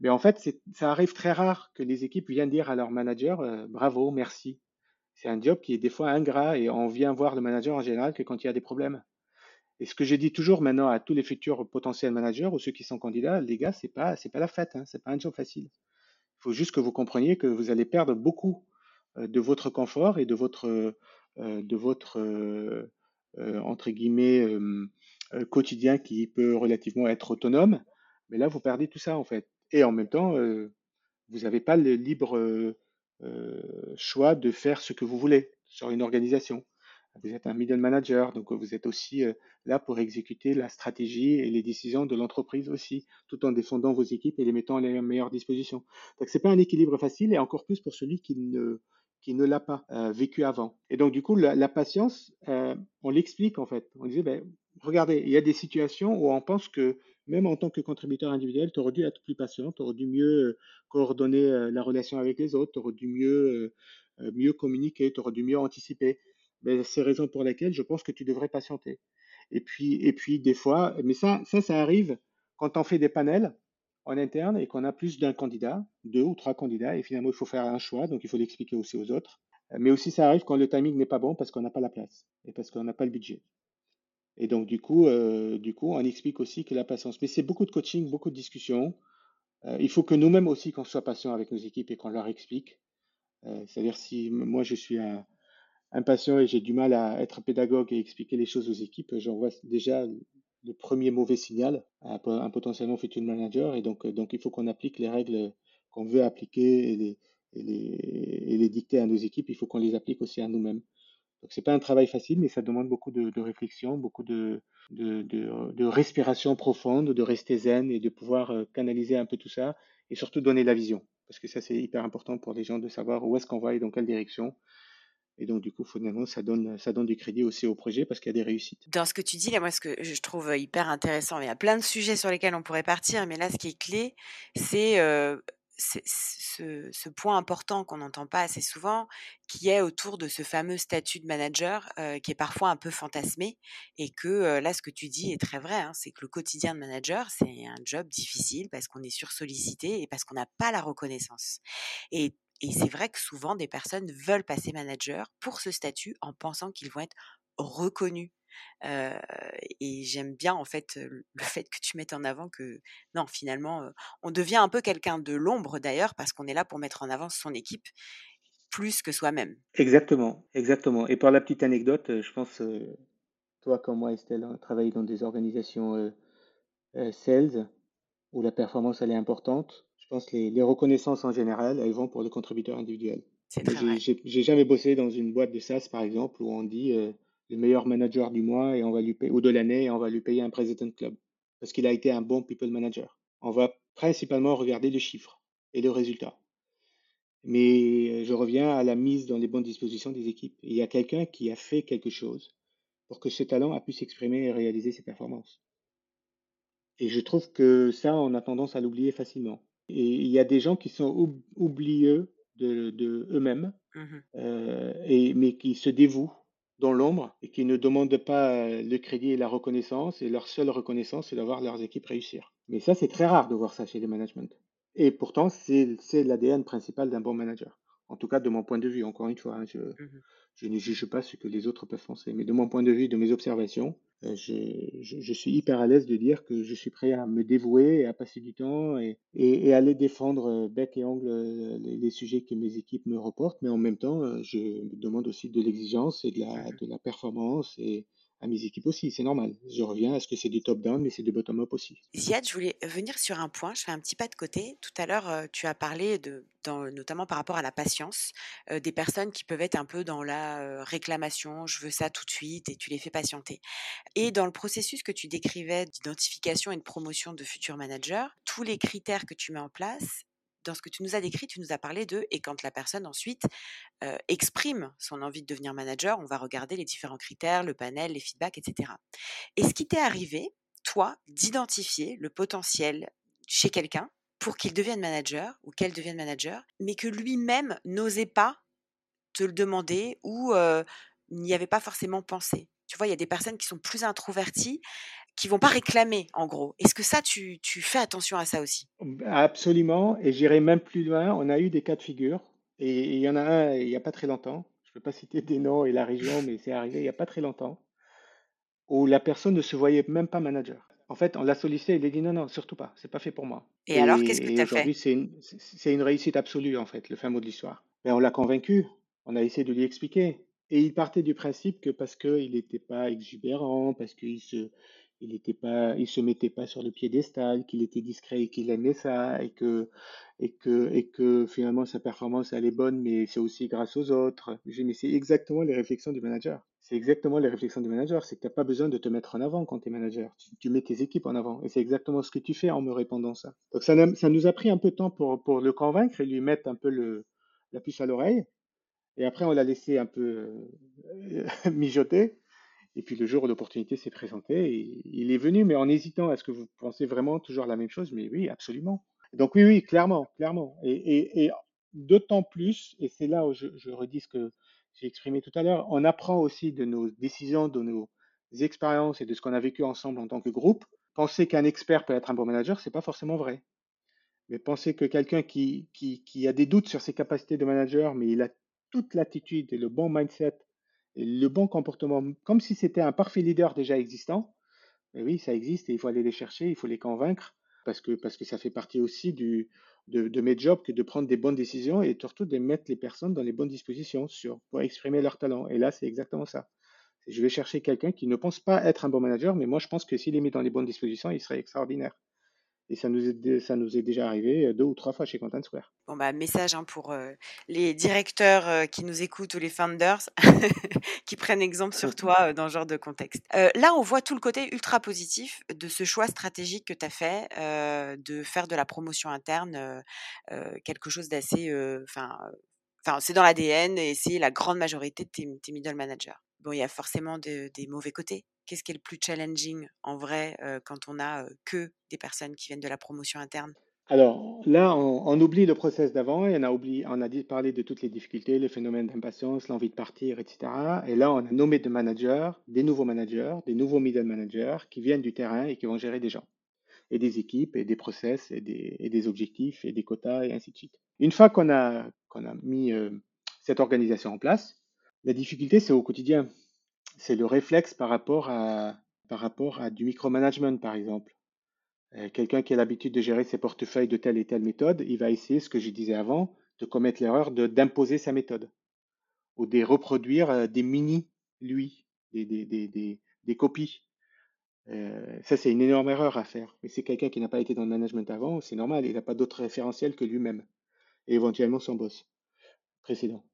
C: mais en fait, ça arrive très rare que les équipes viennent dire à leur manager euh, bravo, merci. C'est un job qui est des fois ingrat et on vient voir le manager en général que quand il y a des problèmes. Et ce que je dis toujours maintenant à tous les futurs potentiels managers ou ceux qui sont candidats, les gars, c'est pas pas la fête, hein, c'est pas un job facile. Il faut juste que vous compreniez que vous allez perdre beaucoup euh, de votre confort et de votre euh, de votre entre guillemets quotidien qui peut relativement être autonome. Mais là, vous perdez tout ça en fait. Et en même temps, vous n'avez pas le libre choix de faire ce que vous voulez sur une organisation. Vous êtes un middle manager, donc vous êtes aussi là pour exécuter la stratégie et les décisions de l'entreprise aussi, tout en défendant vos équipes et les mettant à les meilleures dispositions. Donc c'est pas un équilibre facile et encore plus pour celui qui ne qui ne l'a pas vécu avant. Et donc du coup la, patience, on l'explique en fait. On disait ben regardez, il y a des situations où on pense que même en tant que contributeur individuel, tu aurais dû être plus patient, tu aurais dû mieux euh, coordonner euh, la relation avec les autres, tu aurais dû mieux, euh, communiquer, tu aurais dû mieux anticiper. Mais c'est raison pour lesquelles je pense que tu devrais patienter. Et puis, et puis des fois, mais ça, ça, ça arrive quand on fait des panels en interne et qu'on a plus d'un candidat, deux ou trois candidats, et finalement il faut faire un choix, donc il faut l'expliquer aussi aux autres. Mais aussi ça arrive quand le timing n'est pas bon parce qu'on n'a pas la place et parce qu'on n'a pas le budget. Et donc, du coup, euh, du coup, on explique aussi que la patience. Mais c'est beaucoup de coaching, beaucoup de discussions. Euh, il faut que nous-mêmes aussi, qu'on soit patient avec nos équipes et qu'on leur explique. Euh, c'est-à-dire, si moi, je suis un, impatient et j'ai du mal à être pédagogue et expliquer les choses aux équipes, j'envoie déjà le premier mauvais signal à un potentiellement futur manager. Et donc, donc il faut qu'on applique les règles qu'on veut appliquer et les dicter à nos équipes. Il faut qu'on les applique aussi à nous-mêmes. Donc c'est pas un travail facile, mais ça demande beaucoup de, réflexion, beaucoup de, de, respiration profonde, de rester zen et de pouvoir euh, canaliser un peu tout ça et surtout donner la vision. Parce que ça, c'est hyper important pour les gens de savoir où est-ce qu'on va et dans quelle direction. Et donc, du coup, finalement, ça donne, ça donne du crédit aussi au projet parce qu'il y a des réussites.
A: Dans ce que tu dis, là, moi, ce que je trouve hyper intéressant, il y a plein de sujets sur lesquels on pourrait partir, mais là, ce qui est clé, c'est euh, ce, point important qu'on n'entend pas assez souvent, qui est autour de ce fameux statut de manager qui est parfois un peu fantasmé et que là, ce que tu dis est très vrai, hein, c'est que le quotidien de manager, c'est un job difficile parce qu'on est sursollicité et parce qu'on n'a pas la reconnaissance. Et c'est vrai que souvent, des personnes veulent passer manager pour ce statut en pensant qu'ils vont être reconnus et j'aime bien en fait le fait que tu mettes en avant que non finalement on devient un peu quelqu'un de l'ombre d'ailleurs parce qu'on est là pour mettre en avant son équipe plus que soi-même.
C: Exactement, exactement. Et pour la petite anecdote, je pense toi comme moi Estelle, on travaille dans des organisations sales où la performance elle est importante. Je pense que les, les reconnaissances en général elles vont pour le contributeur individuel. J'ai jamais bossé dans une boîte de SaaS par exemple où on dit le meilleur manager du mois et on va lui payer, ou de l'année et on va lui payer un President Club parce qu'il a été un bon people manager. On va principalement regarder le chiffre et le résultat. Mais euh, je reviens à la mise dans les bonnes dispositions des équipes. Il y a quelqu'un qui a fait quelque chose pour que ce talent a pu s'exprimer et réaliser ses performances. Et je trouve que ça, on a tendance à l'oublier facilement. Et il y a des gens qui sont oublieux de, eux-mêmes, mmh euh, et, mais qui se dévouent dans l'ombre et qui ne demandent pas euh, le crédit et la reconnaissance. Et leur seule reconnaissance, c'est d'avoir leurs équipes réussir. Mais ça, c'est très rare de voir ça chez les managements. Et pourtant, c'est l'ADN principal d'un bon manager. En tout cas, de mon point de vue, encore une fois, hein, je, mmh je ne juge pas ce que les autres peuvent penser. Mais de mon point de vue, de mes observations, euh, je, suis hyper à l'aise de dire que je suis prêt à me dévouer et à passer du temps et, et, aller défendre euh, bec et ongle euh, les, sujets que mes équipes me reportent. Mais en même temps, je demande aussi de l'exigence et de la, de la performance et, à mes équipes aussi, c'est normal. Je reviens à ce que c'est du top-down, mais c'est du bottom-up aussi.
A: Ziad, je voulais venir sur un point, je fais un petit pas de côté. Tout à l'heure, tu as parlé, de, notamment par rapport à la patience, des personnes qui peuvent être un peu dans la réclamation, je veux ça tout de suite, et tu les fais patienter. Et dans le processus que tu décrivais d'identification et de promotion de futurs managers, tous les critères que tu mets en place dans ce que tu nous as décrit, tu nous as parlé de et quand la personne ensuite exprime son envie de devenir manager, on va regarder les différents critères, le panel, les feedbacks, etc. Est-ce qu'il t'est arrivé, toi, d'identifier le potentiel chez quelqu'un pour qu'il devienne manager ou qu'elle devienne manager, mais que lui-même n'osait pas te le demander ou n'y avait pas forcément pensé? Tu vois, il y a des personnes qui sont plus introverties, qui vont pas réclamer, en gros. Est-ce que ça, tu, tu fais attention à ça aussi?
C: Absolument, et j'irai même plus loin. On a eu des cas de figure, et il y en a un il n'y a pas très longtemps. Je ne peux pas citer des noms et la région, mais c'est arrivé il n'y a pas très longtemps, où la personne ne se voyait même pas manager. En fait, on l'a sollicité, il a dit non, non, surtout pas, c'est pas fait pour moi.
A: Et, alors, qu'est-ce que tu as fait?
C: Aujourd'hui, c'est une, une réussite absolue, en fait, le fin mot de l'histoire. Mais on l'a convaincu, on a essayé de lui expliquer. Et il partait du principe que parce qu'il n'était pas exubérant, parce qu'il se, il était pas, il se mettait pas sur le piédestal, qu'il était discret et qu'il aimait ça, et que, et que, et que finalement sa performance elle est bonne, mais c'est aussi grâce aux autres. Mais c'est exactement les réflexions du manager. C'est exactement les réflexions du manager. C'est que tu n'as pas besoin de te mettre en avant quand tu es manager. Tu, mets tes équipes en avant. Et c'est exactement ce que tu fais en me répondant ça. Donc ça, ça nous a pris un peu de temps pour, pour le convaincre et lui mettre un peu le, la puce à l'oreille. Et après, on l'a laissé un peu euh, <laughs> mijoter. Et puis le jour où l'opportunité s'est présentée, il est venu, mais en hésitant. Est-ce que vous pensez vraiment toujours la même chose? Mais oui, absolument. Donc oui, oui, clairement, clairement. Et, d'autant plus, et c'est là où je, redis ce que j'ai exprimé tout à l'heure, on apprend aussi de nos décisions, de nos expériences et de ce qu'on a vécu ensemble en tant que groupe. Penser qu'un expert peut être un bon manager, c'est pas forcément vrai. Mais penser que quelqu'un qui, a des doutes sur ses capacités de manager, mais il a toute l'attitude et le bon mindset et le bon comportement, comme si c'était un parfait leader déjà existant, oui, ça existe et il faut aller les chercher, il faut les convaincre, parce que, parce que ça fait partie aussi de, de, mes jobs que de prendre des bonnes décisions et surtout de mettre les personnes dans les bonnes dispositions pour exprimer leur talent. Et là, c'est exactement ça. Je vais chercher quelqu'un qui ne pense pas être un bon manager, mais moi, je pense que s'il est mis dans les bonnes dispositions, il serait extraordinaire. Et ça nous, est, ça nous est déjà arrivé deux ou trois fois chez Content Square.
A: Bon, bah, message hein, pour euh, les directeurs euh, qui nous écoutent ou les founders <laughs> qui prennent exemple sur toi euh, dans ce genre de contexte. là, on voit tout le côté ultra positif de ce choix stratégique que tu as fait de faire de la promotion interne quelque chose d'assez. Enfin, c'est dans l'ADN et c'est la grande majorité de tes middle managers. Bon, il y a forcément des mauvais côtés qu'est-ce qui est le plus challenging en vrai quand on a que des personnes qui viennent de la promotion interne?
C: Alors là, on, oublie le process d'avant et on a, parlé de toutes les difficultés, le phénomène d'impatience, l'envie de partir, etc. Et là, on a nommé des managers, des nouveaux managers, des nouveaux middle managers qui viennent du terrain et qui vont gérer des gens, et des équipes, et des process, et des, objectifs, et des quotas, et ainsi de suite. Une fois qu'on a, qu'on a mis cette organisation en place, la difficulté, c'est au quotidien c'est le réflexe par rapport à, par rapport à du micromanagement, par exemple. Euh, quelqu'un qui a l'habitude de gérer ses portefeuilles de telle et telle méthode, il va essayer, ce que je disais avant, de commettre l'erreur d'imposer sa méthode ou de reproduire euh, des mini, lui, des, copies. Euh, ça, c'est une énorme erreur à faire. Mais c'est quelqu'un qui n'a pas été dans le management avant, c'est normal, il n'a pas d'autre référentiel que lui-même et éventuellement son boss précédent.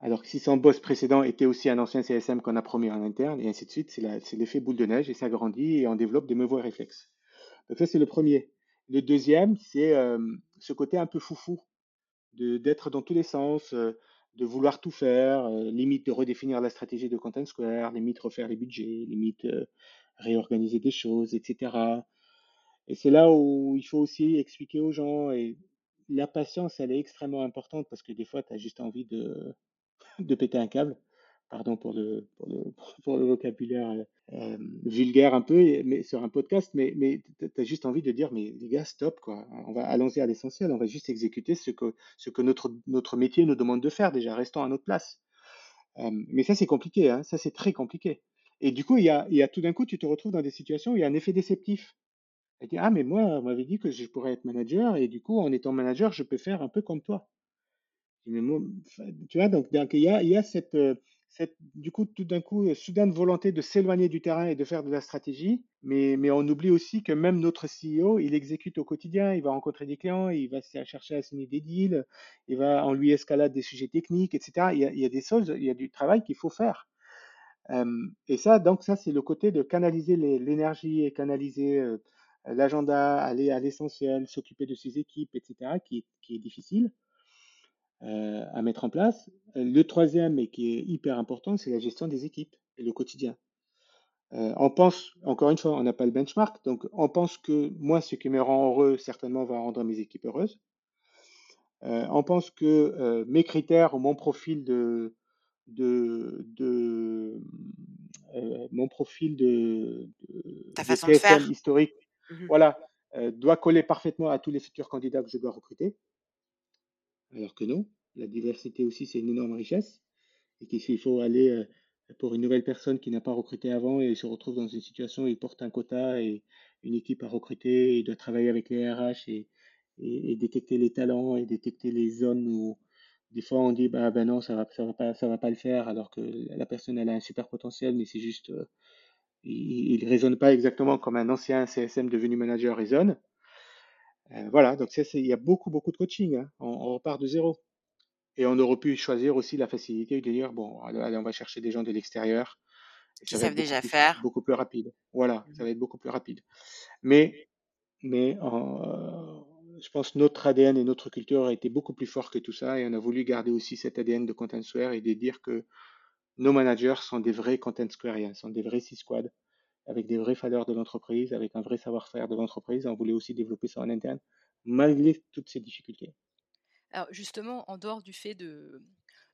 C: Alors que si son boss précédent était aussi un ancien CSM qu'on a promis en interne, et ainsi de suite, c'est l'effet boule de neige et ça grandit et on développe des mauvais réflexes. Donc ça, c'est le premier. Le deuxième, c'est euh, ce côté un peu foufou, d'être dans tous les sens, euh, de vouloir tout faire, euh, limite de redéfinir la stratégie de Content Square, limite refaire les budgets, limite réorganiser des choses, etc. Et c'est là où il faut aussi expliquer aux gens, et la patience, elle est extrêmement importante parce que des fois, tu as juste envie de de péter un câble. Pardon pour le, vocabulaire euh, vulgaire un peu mais, sur un podcast, mais, mais tu as juste envie de dire, mais les gars, stop, quoi. On va allons-y à l'essentiel, on va juste exécuter ce que, notre, métier nous demande de faire déjà, restons à notre place. Euh, mais ça, c'est compliqué, hein, ça, c'est très compliqué. Et du coup, il y a, tout d'un coup, tu te retrouves dans des situations où il y a un effet déceptif. Et dis, ah, mais moi, on m'avait dit que je pourrais être manager, et du coup, en étant manager, je peux faire un peu comme toi tu vois, donc, il y a, euh, cette, du coup, tout d'un coup, soudaine volonté de s'éloigner du terrain et de faire de la stratégie, mais, on oublie aussi que même notre CEO, il exécute au quotidien, il va rencontrer des clients, il va chercher à signer des deals, il va, en lui escalade des sujets techniques, etc. Il y a, des choses, il y a du travail qu'il faut faire. Euh, et ça, donc ça, c'est le côté de canaliser l'énergie et canaliser euh, l'agenda, aller à l'essentiel, s'occuper de ses équipes, etc., qui est difficile à mettre en place. Le troisième, et qui est hyper important, c'est la gestion des équipes et le quotidien. on pense, encore une fois, on n'a pas le benchmark, donc on pense que moi, ce qui me rend heureux, certainement, va rendre mes équipes heureuses. on pense que mes critères ou mon profil de, de, de mon profil de,
A: Ta façon de faire.
C: historique, mmh voilà, doit coller parfaitement à tous les futurs candidats que je dois recruter. Alors que non, la diversité aussi, c'est une énorme richesse. Et qu'il faut aller euh, pour une nouvelle personne qui n'a pas recruté avant et se retrouve dans une situation où il porte un quota et une équipe à recruter, il doit travailler avec les RH et, détecter les talents et détecter les zones où des fois on dit bah ben non ça va ça va pas ça va pas le faire alors que la personne elle a un super potentiel mais c'est juste euh, il, ne raisonne pas exactement comme un ancien CSM devenu manager raisonne euh, voilà, donc il y a beaucoup, beaucoup de coaching. Hein. On, repart de zéro. Et on aurait pu choisir aussi la facilité de dire, bon, allez, on va chercher des gens de l'extérieur.
A: Qui savent déjà faire.
C: Beaucoup plus rapide. Voilà, ça va être beaucoup plus rapide. Mais, mais euh, je pense que notre ADN et notre culture a été beaucoup plus fort que tout ça. Et on a voulu garder aussi cet ADN de Content Square et de dire que nos managers sont des vrais Content Squariens, sont des vrais C-Squad avec des vraies valeurs de l'entreprise, avec un vrai savoir-faire de l'entreprise. On voulait aussi développer ça en interne, malgré toutes ces difficultés.
B: Alors justement, en dehors du fait de,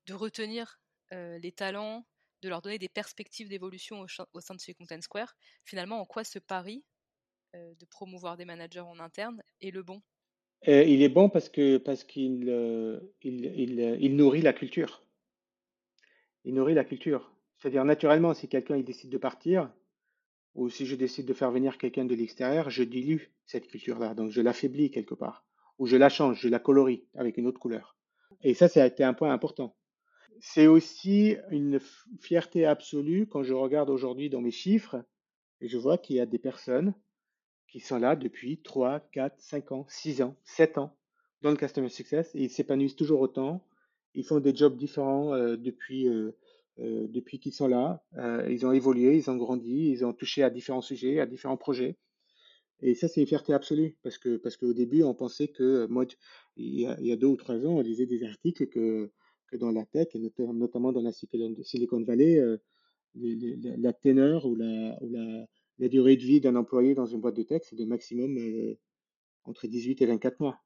B: de retenir euh, les talents, de leur donner des perspectives d'évolution au, sein de chez Content Square, finalement, en quoi ce pari euh, de promouvoir des managers en interne est le bon?
C: Euh, Il est bon parce parce qu'il il, il, il nourrit la culture. Il nourrit la culture. C'est-à-dire naturellement, si quelqu'un décide de partir, ou si je décide de faire venir quelqu'un de l'extérieur, je dilue cette culture-là, donc je l'affaiblis quelque part, ou je la change, je la colorie avec une autre couleur. Et ça, ça a été un point important. C'est aussi une fierté absolue quand je regarde aujourd'hui dans mes chiffres et je vois qu'il y a des personnes qui sont là depuis 3, 4, 5 ans, 6 ans, 7 ans dans le Customer Success et ils s'épanouissent toujours autant. Ils font des jobs différents euh, depuis, euh, euh, depuis qu'ils sont là. Euh, ils ont évolué, ils ont grandi, ils ont touché à différents sujets, à différents projets. Et ça, c'est une fierté absolue, parce que parce qu'au début, on pensait que, moi, il y, a, deux ou trois ans, on lisait des articles que, dans la tech, et notamment dans la Silicon Valley, euh, la teneur ou, la, ou la, la, durée de vie d'un employé dans une boîte de tech, c'est de maximum entre 18 et 24 mois.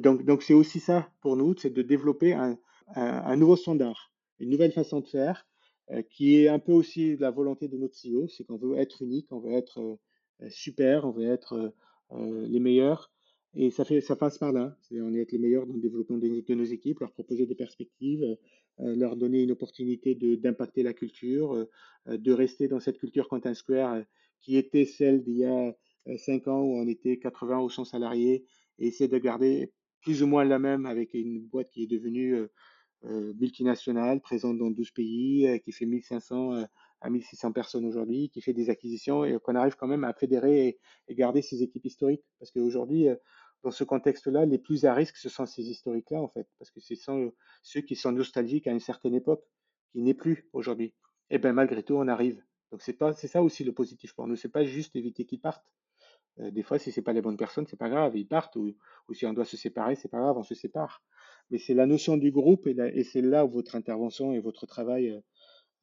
C: donc, donc c'est aussi ça pour nous, c'est de développer un, un, nouveau standard, une nouvelle façon de faire, euh, qui est un peu aussi la volonté de notre CEO, c'est qu'on veut être unique, on veut être euh, super, on veut être euh, les meilleurs. Et ça, fait, ça passe par là. on est être les meilleurs dans le développement de, nos équipes, leur proposer des perspectives, leur donner une opportunité d'impacter la culture, de rester dans cette culture Content Square qui était celle d'il y a 5 ans où on était 80 ou 100 salariés et essayer de garder plus ou moins la même avec une boîte qui est devenue multinationale, présente dans 12 pays, euh, qui fait 1500 euh, à 1600 personnes aujourd'hui, qui fait des acquisitions et qu'on arrive quand même à fédérer et, garder ces équipes historiques. Parce qu'aujourd'hui, dans ce contexte-là, les plus à risque, ce sont ces historiques-là, en fait, parce que ce sont ceux qui sont nostalgiques à une certaine époque, qui n'est plus aujourd'hui. Et bien malgré tout, on arrive. Donc c'est pas, c'est ça aussi le positif pour nous. C'est pas juste éviter qu'ils partent. des fois, si c'est pas les bonnes personnes, c'est pas grave, ils partent. Ou, ou si on doit se séparer, c'est pas grave, on se sépare mais c'est la notion du groupe et, c'est là où votre intervention et votre travail euh,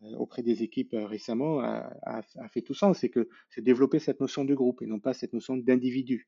C: euh, auprès des équipes euh, récemment a, fait tout sens, c'est que c'est développer cette notion de groupe et non pas cette notion d'individu,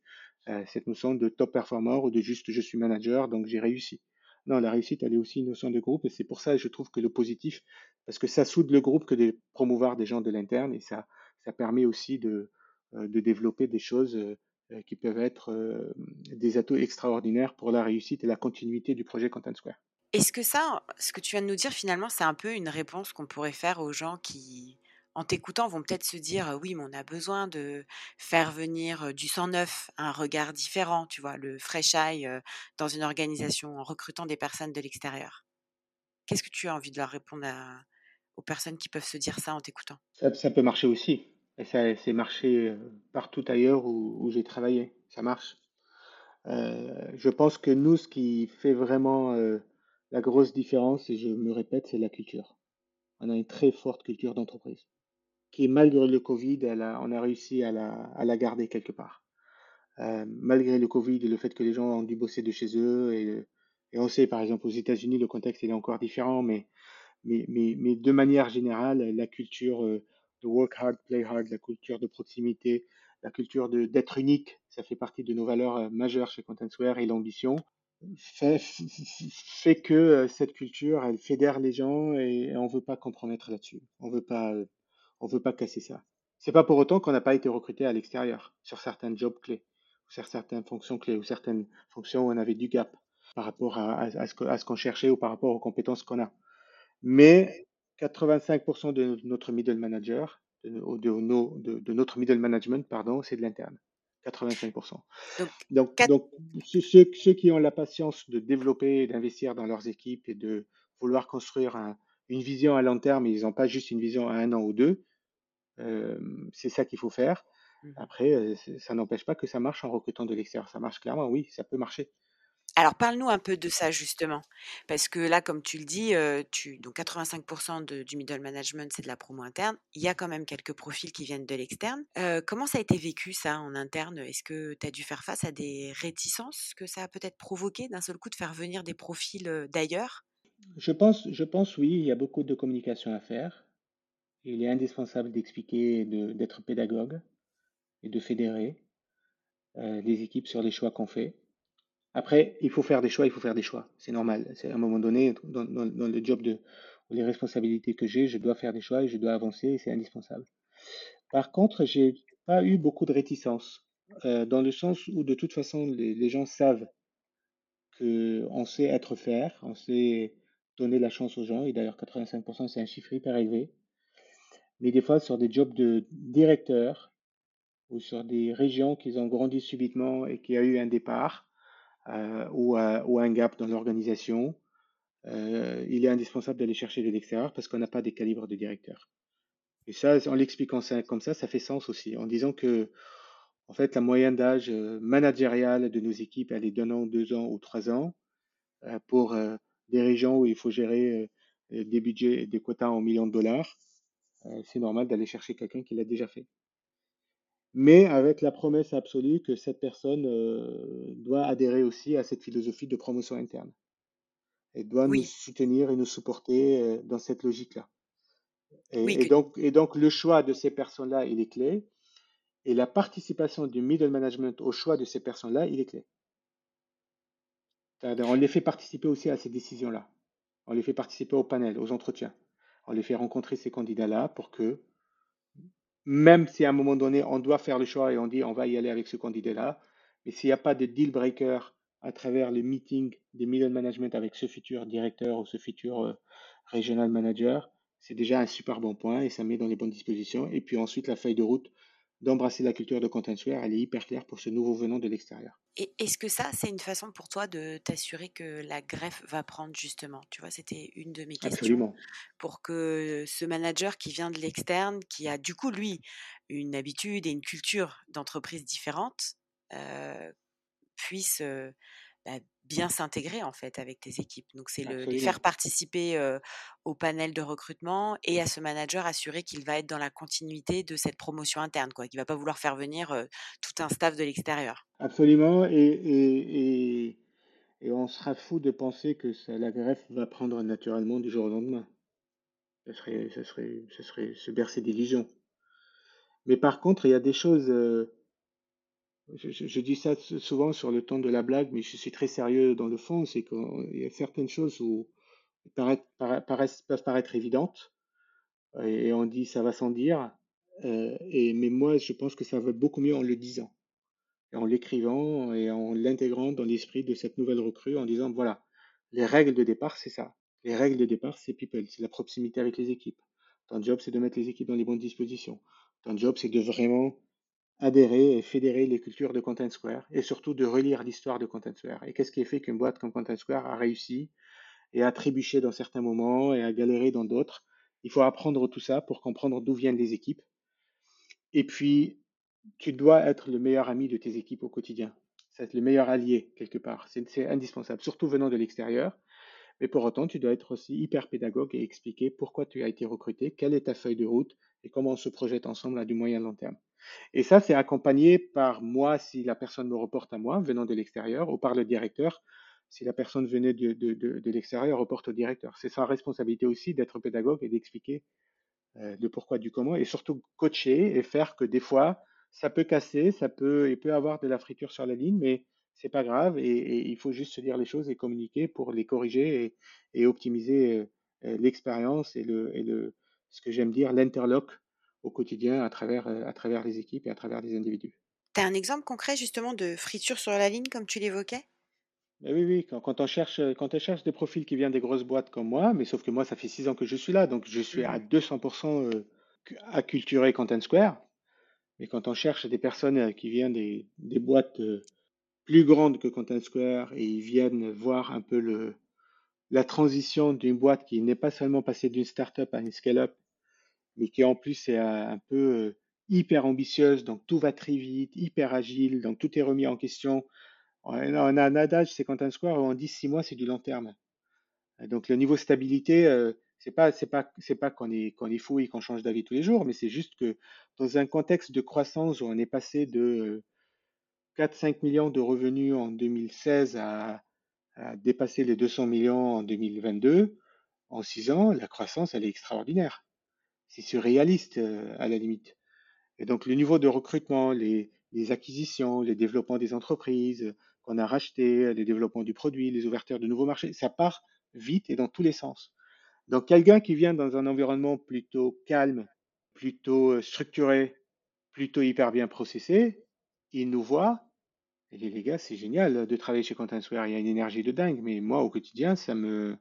C: cette notion de top performer ou de juste je suis manager donc j'ai réussi. Non, la réussite, elle est aussi une notion de groupe et c'est pour ça que je trouve que le positif, parce que ça soude le groupe que de promouvoir des gens de l'interne et ça, ça permet aussi de, développer des choses euh, qui peuvent être euh, des atouts extraordinaires pour la réussite et la continuité du projet Content Square.
A: Est-ce que ça, ce que tu viens de nous dire finalement, c'est un peu une réponse qu'on pourrait faire aux gens qui, en t'écoutant, vont peut-être se dire oui, mais on a besoin de faire venir du sang neuf, un regard différent, tu vois, le fresh eye dans une organisation en recrutant des personnes de l'extérieur. Qu'est-ce que tu as envie de leur répondre aux personnes qui peuvent se dire ça en t'écoutant?
C: Ça, peut marcher aussi. Et ça c'est marché euh, partout ailleurs où, j'ai travaillé. Ça marche. Euh, je pense que nous, ce qui fait vraiment euh, la grosse différence, et je me répète, c'est la culture. On a une très forte culture d'entreprise. qui, malgré le Covid, on a réussi à la, garder quelque part. Malgré le Covid et le fait que les gens ont dû bosser de chez eux, et, on sait par exemple aux États-Unis, le contexte est encore différent, mais, de manière générale, la culture de work hard, play hard, la culture de proximité, la culture d'être unique, ça fait partie de nos valeurs euh, majeures chez Contentsware et l'ambition fait, fait, que euh, cette culture, elle fédère les gens et on veut pas compromettre là-dessus. On veut pas, on veut pas casser ça. C'est pas pour autant qu'on n'a pas été recruté à l'extérieur sur certains jobs clés, sur certaines fonctions clés ou certaines fonctions où on avait du gap par rapport à, à, ce qu'on cherchait ou par rapport aux compétences qu'on a. Mais 85% de notre middle manager, de, de, de notre middle management, pardon, c'est de l'interne. 85%. Donc, donc, ceux, qui ont la patience de développer et d'investir dans leurs équipes et de vouloir construire une vision à long terme, ils n'ont pas juste une vision à un an ou deux, euh, c'est ça qu'il faut faire. Mmh. Après, euh, ça n'empêche pas que ça marche en recrutant de l'extérieur. Ça marche clairement, oui, ça peut marcher.
A: Alors parle-nous un peu de ça justement, parce que là, comme tu le dis, tu, donc 85% du middle management, c'est de la promo interne. Il y a quand même quelques profils qui viennent de l'externe. comment ça a été vécu ça en interne? Est-ce que tu as dû faire face à des réticences que ça a peut-être provoqué d'un seul coup de faire venir des profils d'ailleurs?
C: Je pense, je pense oui, il y a beaucoup de communication à faire. Il est indispensable d'expliquer, d'être pédagogue et de fédérer les équipes sur les choix qu'on fait. Après, il faut faire des choix, il faut faire des choix. C'est normal. C'est à un moment donné, dans, le job de les responsabilités que j'ai, je dois faire des choix et je dois avancer et c'est indispensable. Par contre, j'ai pas eu beaucoup de réticence, euh, dans le sens où de toute façon, les, gens savent qu'on sait être faire, on sait donner la chance aux gens, et d'ailleurs 85% c'est un chiffre hyper élevé. Mais des fois, sur des jobs de directeur ou sur des régions qui ont grandi subitement et qui a eu un départ, euh, ou, un gap dans l'organisation, euh, il est indispensable d'aller chercher de l'extérieur parce qu'on n'a pas des calibres de directeur. Et ça, en l'expliquant comme ça, ça fait sens aussi, en disant que, en fait, la moyenne d'âge euh, managériale de nos équipes, elle est d'un an, deux ans ou trois ans. pour des régions où il faut gérer des budgets et des quotas en millions de dollars, c'est normal d'aller chercher quelqu'un qui l'a déjà fait mais avec la promesse absolue que cette personne euh, doit adhérer aussi à cette philosophie de promotion interne et doit nous soutenir et nous supporter euh, dans cette logique-là. Et, donc, et donc, le choix de ces personnes-là, il est clé, et la participation du middle management au choix de ces personnes-là, il est clé. On les fait participer aussi à ces décisions-là. On les fait participer au panel, aux entretiens. On les fait rencontrer ces candidats-là pour que même si à un moment donné, on doit faire le choix et on dit on va y aller avec ce candidat-là, mais s'il n'y a pas de deal breaker à travers le meeting des middle management avec ce futur directeur ou ce futur euh, regional manager, c'est déjà un super bon point et ça met dans les bonnes dispositions. Et puis ensuite, la feuille de route d'embrasser la culture de Contentsware, elle est hyper claire pour ce nouveau venant de l'extérieur.
A: Et est-ce que ça, c'est une façon pour toi de t'assurer que la greffe va prendre justement? Tu vois, c'était une de mes questions. Absolument. Pour que ce manager qui vient de l'externe, qui a du coup, lui, une habitude et une culture d'entreprise différente, euh, puisse euh, bah, bien s'intégrer en fait avec tes équipes. Donc c'est le, les faire participer au panel de recrutement et à ce manager assurer qu'il va être dans la continuité de cette promotion interne, quoi, qu'il va pas vouloir faire venir tout un staff de l'extérieur.
C: Absolument, et, et, et, on sera fou de penser que ça, la greffe va prendre naturellement du jour au lendemain. Ce serait, ça serait, ça serait se bercer d'illusions. Mais par contre, il y a des choses je, dis ça souvent sur le ton de la blague, mais je suis très sérieux dans le fond. C'est qu'il y a certaines choses où paraissent, peuvent paraître évidentes et on dit ça va sans dire. Euh, et, mais moi, je pense que ça va beaucoup mieux en le disant, et en l'écrivant et en l'intégrant dans l'esprit de cette nouvelle recrue, en disant voilà, les règles de départ, c'est ça. Les règles de départ, c'est people, c'est la proximité avec les équipes. Ton job, c'est de mettre les équipes dans les bonnes dispositions. Ton job, c'est de vraiment adhérer et fédérer les cultures de Content Square et surtout de relire l'histoire de Content Square. Et qu'est-ce qui a fait qu'une boîte comme Content Square a réussi et a trébuché dans certains moments et a galéré dans d'autres. Il faut apprendre tout ça pour comprendre d'où viennent les équipes. Et puis, tu dois être le meilleur ami de tes équipes au quotidien. C'est le meilleur allié quelque part. C'est indispensable, surtout venant de l'extérieur. Mais pour autant, tu dois être aussi hyper pédagogue et expliquer pourquoi tu as été recruté, quelle est ta feuille de route et comment on se projette ensemble à du moyen long terme. Et ça, c'est accompagné par moi si la personne me reporte à moi, venant de l'extérieur, ou par le directeur si la personne venait de, de, l'extérieur, reporte au directeur. C'est sa responsabilité aussi d'être pédagogue et d'expliquer euh, le pourquoi du comment, et surtout coacher et faire que des fois, ça peut casser, ça peut, il peut avoir de la friture sur la ligne, mais c'est pas grave et, il faut juste se dire les choses et communiquer pour les corriger et, optimiser euh l'expérience et, le, et le, ce que j'aime dire, l'interloc au quotidien à travers, euh, à travers les équipes et à travers les individus.
A: Tu as un exemple concret justement de friture sur la ligne comme tu l'évoquais?
C: Oui, oui, quand, quand on cherche, quand on cherche des profils qui viennent des grosses boîtes comme moi, mais sauf que moi, ça fait six ans que je suis là, donc je suis à 200% euh, acculturé Content Square. Mais quand on cherche des personnes euh, qui viennent des, des boîtes euh, plus grandes que Content Square et ils viennent voir un peu le, la transition d'une boîte qui n'est pas seulement passée d'une startup à une scale-up, mais qui en plus est un peu hyper ambitieuse, donc tout va très vite, hyper agile, donc tout est remis en question on a un adage, c'est Content Square, où on dit six mois, c'est du long terme. Donc le niveau stabilité, c'est pas c'est pas c'est pas qu'on est qu'on est fou et qu'on change d'avis tous les jours, mais c'est juste que dans un contexte de croissance où on est passé de 4-5 millions de revenus en 2016 à, dépasser les 200 millions en 2022, en six ans, la croissance elle est extraordinaire. C'est surréaliste euh, à la limite. Et donc le niveau de recrutement, les, acquisitions, les développements des entreprises, qu'on a racheté, les développements du produit, les ouvertures de nouveaux marchés, ça part vite et dans tous les sens. Donc quelqu'un qui vient dans un environnement plutôt calme, plutôt euh, structuré, plutôt hyper bien processé, il nous voit. Les gars, c'est génial de travailler chez Contentsware. Il y a une énergie de dingue, mais moi, au quotidien, ça me,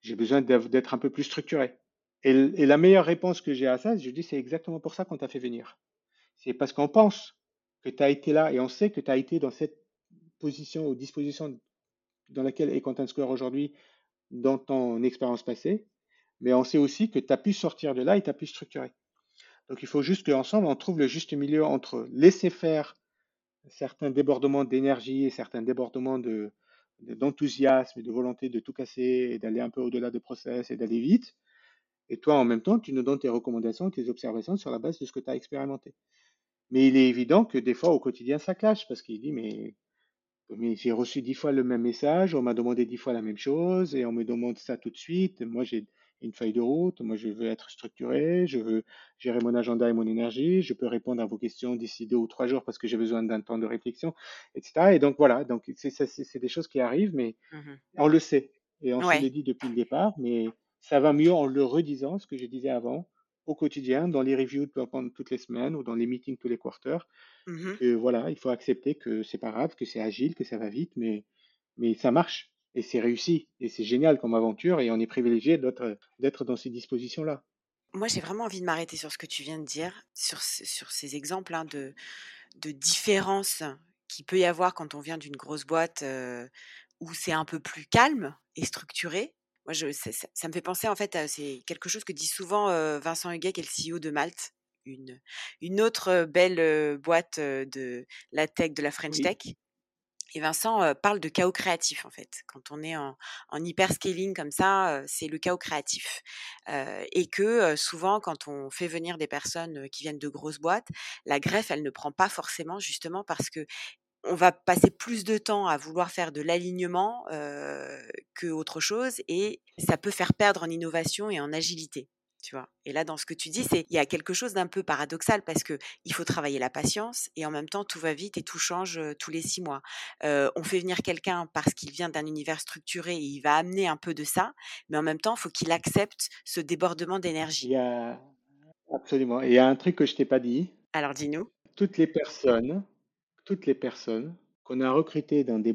C: j'ai besoin d'être un peu plus structuré. Et, la meilleure réponse que j'ai à ça, je dis, c'est exactement pour ça qu'on t'a fait venir. C'est parce qu'on pense que tu as été là et on sait que tu as été dans cette position ou disposition dans laquelle est Content Square aujourd'hui dans ton expérience passée, mais on sait aussi que tu as pu sortir de là et tu as pu structurer. Donc il faut juste qu'ensemble, on trouve le juste milieu entre laisser faire certains débordements d'énergie et certains débordements de, d'enthousiasme et de volonté de tout casser et d'aller un peu au-delà des process et d'aller vite. Et toi, en même temps, tu nous donnes tes recommandations, tes observations sur la base de ce que tu as expérimenté. Mais il est évident que des fois, au quotidien, ça clash parce qu'il dit, mais mais j'ai reçu dix fois le même message, on m'a demandé dix fois la même chose et on me demande ça tout de suite. Moi, j'ai une feuille de route, moi, je veux être structuré, je veux gérer mon agenda et mon énergie, je peux répondre à vos questions d'ici deux ou trois jours parce que j'ai besoin d'un temps de réflexion, etc. Et donc, voilà, donc c'est des choses qui arrivent, mais mmh on le sait et on se le dit depuis le départ, mais ça va mieux en le redisant, ce que je disais avant, au quotidien, dans les reviews pendant toutes les semaines ou dans les meetings tous les quarters. Mmh que voilà, il faut accepter que c'est pas grave, que c'est agile, que ça va vite, mais, mais ça marche et c'est réussi et c'est génial comme aventure et on est privilégié d'être dans ces dispositions-là.
A: Moi, j'ai vraiment envie de m'arrêter sur ce que tu viens de dire, sur, sur ces exemples hein, de, de différences qu'il peut y avoir quand on vient d'une grosse boîte euh, où c'est un peu plus calme et structuré moi, je, ça, ça, me fait penser, en fait, c'est quelque chose que dit souvent Vincent Huguet, qui est le CEO de Malte, une, une autre belle boîte de la tech, de la French Tech. Et Vincent parle de chaos créatif, en fait. Quand on est en, en hyperscaling comme ça, c'est le chaos créatif. et que souvent, quand on fait venir des personnes qui viennent de grosses boîtes, la greffe, elle ne prend pas forcément, justement parce que on va passer plus de temps à vouloir faire de l'alignement euh, que autre chose et ça peut faire perdre en innovation et en agilité. Tu vois? Et là, dans ce que tu dis, c'est il y a quelque chose d'un peu paradoxal parce que il faut travailler la patience et en même temps tout va vite et tout change tous les six mois. Euh, on fait venir quelqu'un parce qu'il vient d'un univers structuré et il va amener un peu de ça, mais en même temps, il faut qu'il accepte ce débordement d'énergie.
C: A absolument. Et il y a un truc que je t'ai pas dit.
A: Alors dis-nous.
C: Toutes les personnes toutes les personnes qu'on a recrutées dans des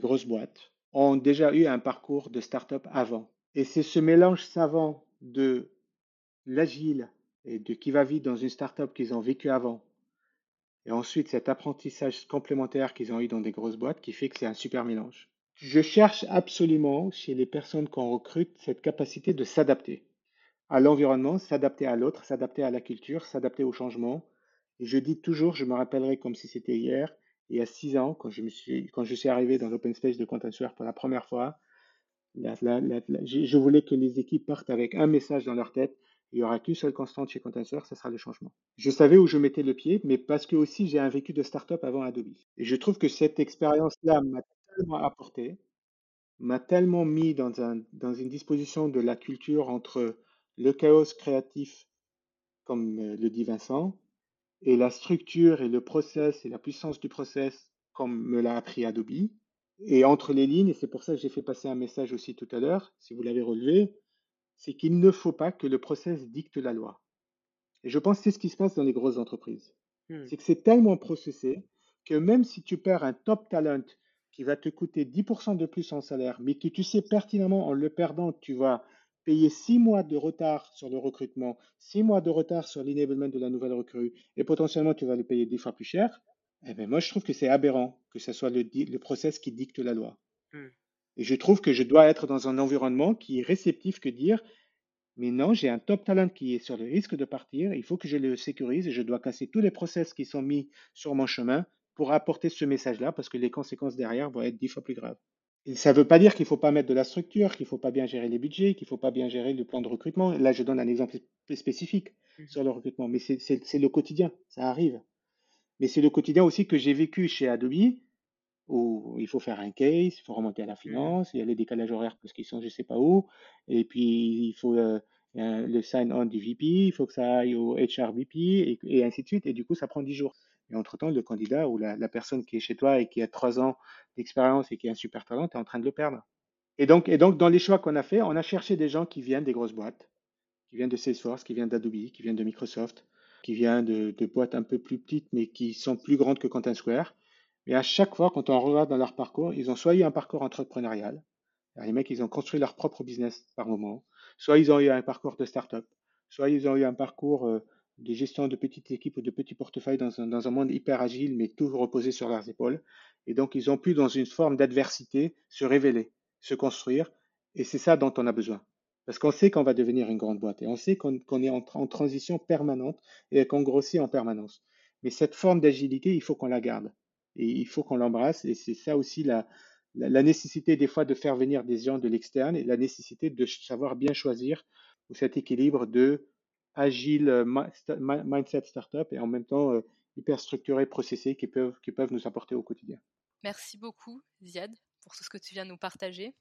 C: grosses boîtes, ont déjà eu un parcours de start-up avant. Et c'est ce mélange savant de l'agile et de qui va vite dans une start-up qu'ils ont vécu avant. Et ensuite, cet apprentissage complémentaire qu'ils ont eu dans des grosses boîtes qui fait que c'est un super mélange. Je cherche absolument chez les personnes qu'on recrute cette capacité de s'adapter à l'environnement, s'adapter à l'autre, s'adapter à la culture, s'adapter au changement, et je dis toujours, je me rappellerai comme si c'était hier, y a six ans, quand je, suis, arrivé dans l'open space de Contentsware pour la première fois, je voulais que les équipes partent avec un message dans leur tête. Il n'y aura qu'une seule constante chez Contentsware, ce sera le changement. Je savais où je mettais le pied, mais parce que aussi j'ai un vécu de start-up avant Adobe. Et je trouve que cette expérience-là m'a tellement apporté, m'a tellement mis dans une disposition de la culture entre le chaos créatif, comme euh, le dit Vincent, et la structure et le process et la puissance du process, comme me l'a appris Adobe. Et entre les lignes, et c'est pour ça que j'ai fait passer un message aussi tout à l'heure, si vous l'avez relevé, c'est qu'il ne faut pas que le process dicte la loi. Et je pense que c'est ce qui se passe dans les grosses entreprises. Hmm. C'est que c'est tellement processé que même si tu perds un top talent qui va te coûter 10% de plus en salaire, mais que tu sais pertinemment en le perdant, tu vas payer six mois de retard sur le recrutement, six mois de retard sur l'enablement de la nouvelle recrue, et potentiellement tu vas le payer dix fois plus cher, eh bien, moi je trouve que c'est aberrant que ce soit le, le process qui dicte la loi. Hmm. Et je trouve que je dois être dans un environnement qui est réceptif que dire, mais non, j'ai un top talent qui est sur le risque de partir, il faut que je le sécurise et je dois casser tous les process qui sont mis sur mon chemin pour apporter ce message-là parce que les conséquences derrière vont être dix fois plus graves ça ne veut pas dire qu'il ne faut pas mettre de la structure, qu'il ne faut pas bien gérer les budgets, qu'il ne faut pas bien gérer le plan de recrutement. Là, je donne un exemple spécifique mmh. sur le recrutement, mais c'est le quotidien, ça arrive. Mais c'est le quotidien aussi que j'ai vécu chez Adobe, où il faut faire un case, il faut remonter à la mmh. finance, il y a les décalages horaires parce qu'ils sont je ne sais pas où, et puis il faut euh, le sign-on du VP, il faut que ça aille au HR VP, et, et ainsi de suite, et du coup, ça prend 10 jours. Et entre-temps, le candidat ou la, personne qui est chez toi et qui a trois ans d'expérience et qui a un super talent, tu es en train de le perdre. Et donc, et donc dans les choix qu'on a fait, on a cherché des gens qui viennent des grosses boîtes, qui viennent de Salesforce, qui viennent d'Adobe, qui viennent de Microsoft, qui viennent de, boîtes un peu plus petites, mais qui sont plus grandes que Content Square. Et à chaque fois, quand on regarde dans leur parcours, ils ont soit eu un parcours entrepreneurial, les mecs, ils ont construit leur propre business par moment, soit ils ont eu un parcours de start-up, soit ils ont eu un parcours des gestions de petites équipes ou de petits portefeuilles dans un, monde hyper agile, mais tout reposé sur leurs épaules. Et donc, ils ont pu, dans une forme d'adversité, se révéler, se construire. Et c'est ça dont on a besoin. Parce qu'on sait qu'on va devenir une grande boîte et on sait qu'on est en, transition permanente et qu'on grossit en permanence. Mais cette forme d'agilité, il faut qu'on la garde et il faut qu'on l'embrasse. Et c'est ça aussi la, la, nécessité des fois de faire venir des gens de l'externe et la nécessité de savoir bien choisir cet équilibre de agile, euh, mindset startup et en même temps euh, hyper structuré, processé qui peuvent, qui peuvent nous apporter au quotidien.
B: Merci beaucoup, Ziad, pour tout ce que tu viens de nous partager.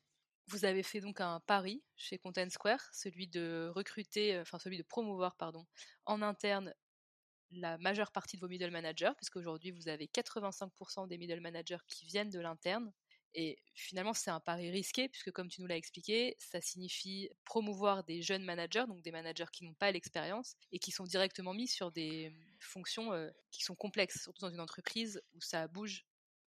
B: Vous avez fait donc un pari chez Content Square, celui de recruter, euh, enfin celui de promouvoir, pardon, en interne la majeure partie de vos middle managers, puisqu'aujourd'hui vous avez 85% des middle managers qui viennent de l'interne. Et finalement, c'est un pari risqué, puisque comme tu nous l'as expliqué, ça signifie promouvoir des jeunes managers, donc des managers qui n'ont pas l'expérience et qui sont directement mis sur des fonctions qui sont complexes, surtout dans une entreprise où ça bouge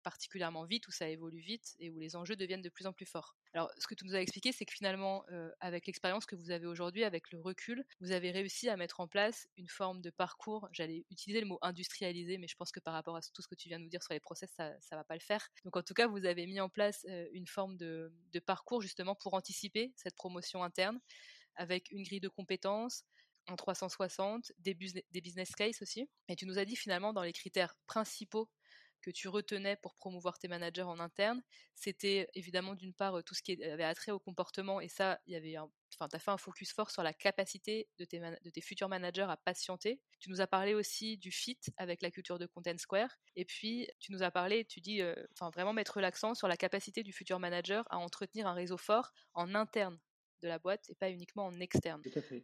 B: particulièrement vite, où ça évolue vite et où les enjeux deviennent de plus en plus forts. Alors, ce que tu nous as expliqué, c'est que finalement, euh, avec l'expérience que vous avez aujourd'hui, avec le recul, vous avez réussi à mettre en place une forme de parcours. J'allais utiliser le mot industrialisé, mais je pense que par rapport à tout ce que tu viens de nous dire sur les process, ça ne va pas le faire. Donc, en tout cas, vous avez mis en place euh, une forme de, parcours justement pour anticiper cette promotion interne avec une grille de compétences, en 360, des, des business cases aussi. Et tu nous as dit finalement dans les critères principaux que tu retenais pour promouvoir tes managers en interne, c'était évidemment d'une part tout ce qui avait attrait au comportement, et ça, il y avait enfin, tu as fait un focus fort sur la capacité de tes, futurs managers à patienter. Tu nous as parlé aussi du fit avec la culture de Content Square, et puis tu nous as parlé, tu dis, enfin, vraiment mettre l'accent sur la capacité du futur manager à entretenir un réseau fort en interne de la boîte et pas uniquement en externe.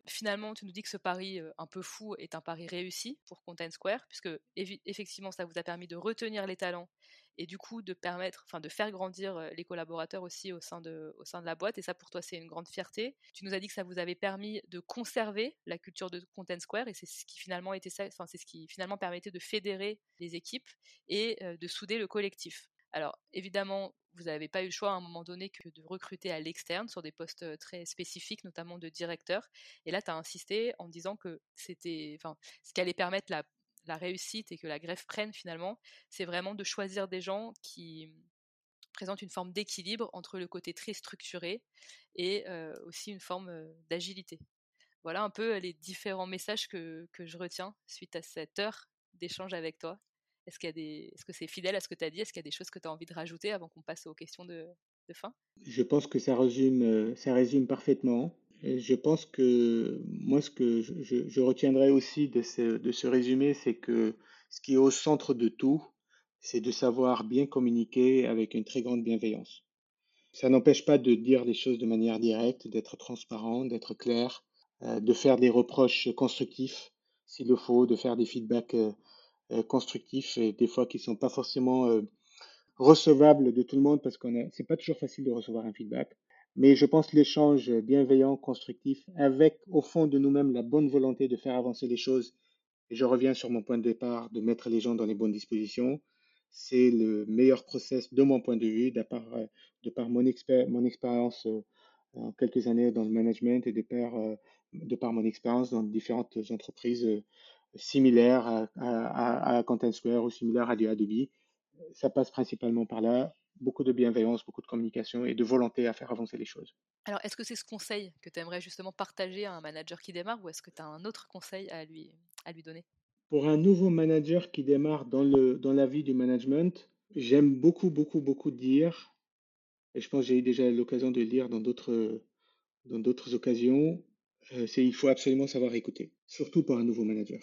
B: Finalement, tu nous dis que ce pari euh, un peu fou est un pari réussi pour Content Square, puisque effectivement, ça vous a permis de retenir les talents et du coup de permettre, enfin de faire grandir euh, les collaborateurs aussi au sein de, au sein de la boîte. Et ça, pour toi, c'est une grande fierté. Tu nous as dit que ça vous avait permis de conserver la culture de Content Square, et c'est ce qui finalement était ça, enfin c'est ce qui finalement permettait de fédérer les équipes et euh, de souder le collectif. Alors évidemment, vous n'avez pas eu le choix à un moment donné que de recruter à l'externe sur des postes très spécifiques, notamment de directeur. Et là, tu as insisté en disant que c'était, enfin, ce qui allait permettre la, réussite et que la greffe prenne finalement, c'est vraiment de choisir des gens qui présentent une forme d'équilibre entre le côté très structuré et aussi une forme d'agilité. Voilà un peu les différents messages que je retiens suite à cette heure d'échange avec toi. Est-ce qu'il des... Est-ce que c'est fidèle à ce que tu as dit? Est-ce qu'il y a des choses que tu as envie de rajouter avant qu'on passe aux questions de, fin?
C: Je pense que ça résume, ça résume parfaitement. je pense que moi, ce que je, retiendrai aussi de ce, de ce résumé, c'est que ce qui est au centre de tout, c'est de savoir bien communiquer avec une très grande bienveillance. Ça n'empêche pas de dire les choses de manière directe, d'être transparent, d'être clair, euh, de faire des reproches constructifs s'il le faut, de faire des feedbacks euh, euh, constructifs et des fois qui sont pas forcément recevables de tout le monde parce que c'est pas toujours facile de recevoir un feedback. Mais je pense l'échange bienveillant, constructif, avec au fond de nous-mêmes la bonne volonté de faire avancer les choses. Et je reviens sur mon point de départ, de mettre les gens dans les bonnes dispositions. C'est le meilleur process de mon point de vue, de par, de par mon, mon expérience en quelques années dans le management et de par, de par mon expérience dans différentes entreprises similaires à, à, à, Content Square ou similaires à du Adobe. Ça passe principalement par là, beaucoup de bienveillance, beaucoup de communication et de volonté à faire avancer les choses.
B: Alors, est-ce que c'est ce conseil que tu aimerais justement partager à un manager qui démarre ou est-ce que tu as un autre conseil à lui, à lui donner?
C: Pour un nouveau manager qui démarre dans, le, dans la vie du management, j'aime beaucoup, beaucoup, beaucoup dire, et je pense que j'ai eu déjà l'occasion de le dire dans d'autres, dans d'autres occasions, euh, c'est il faut absolument savoir écouter, surtout pour un nouveau manager.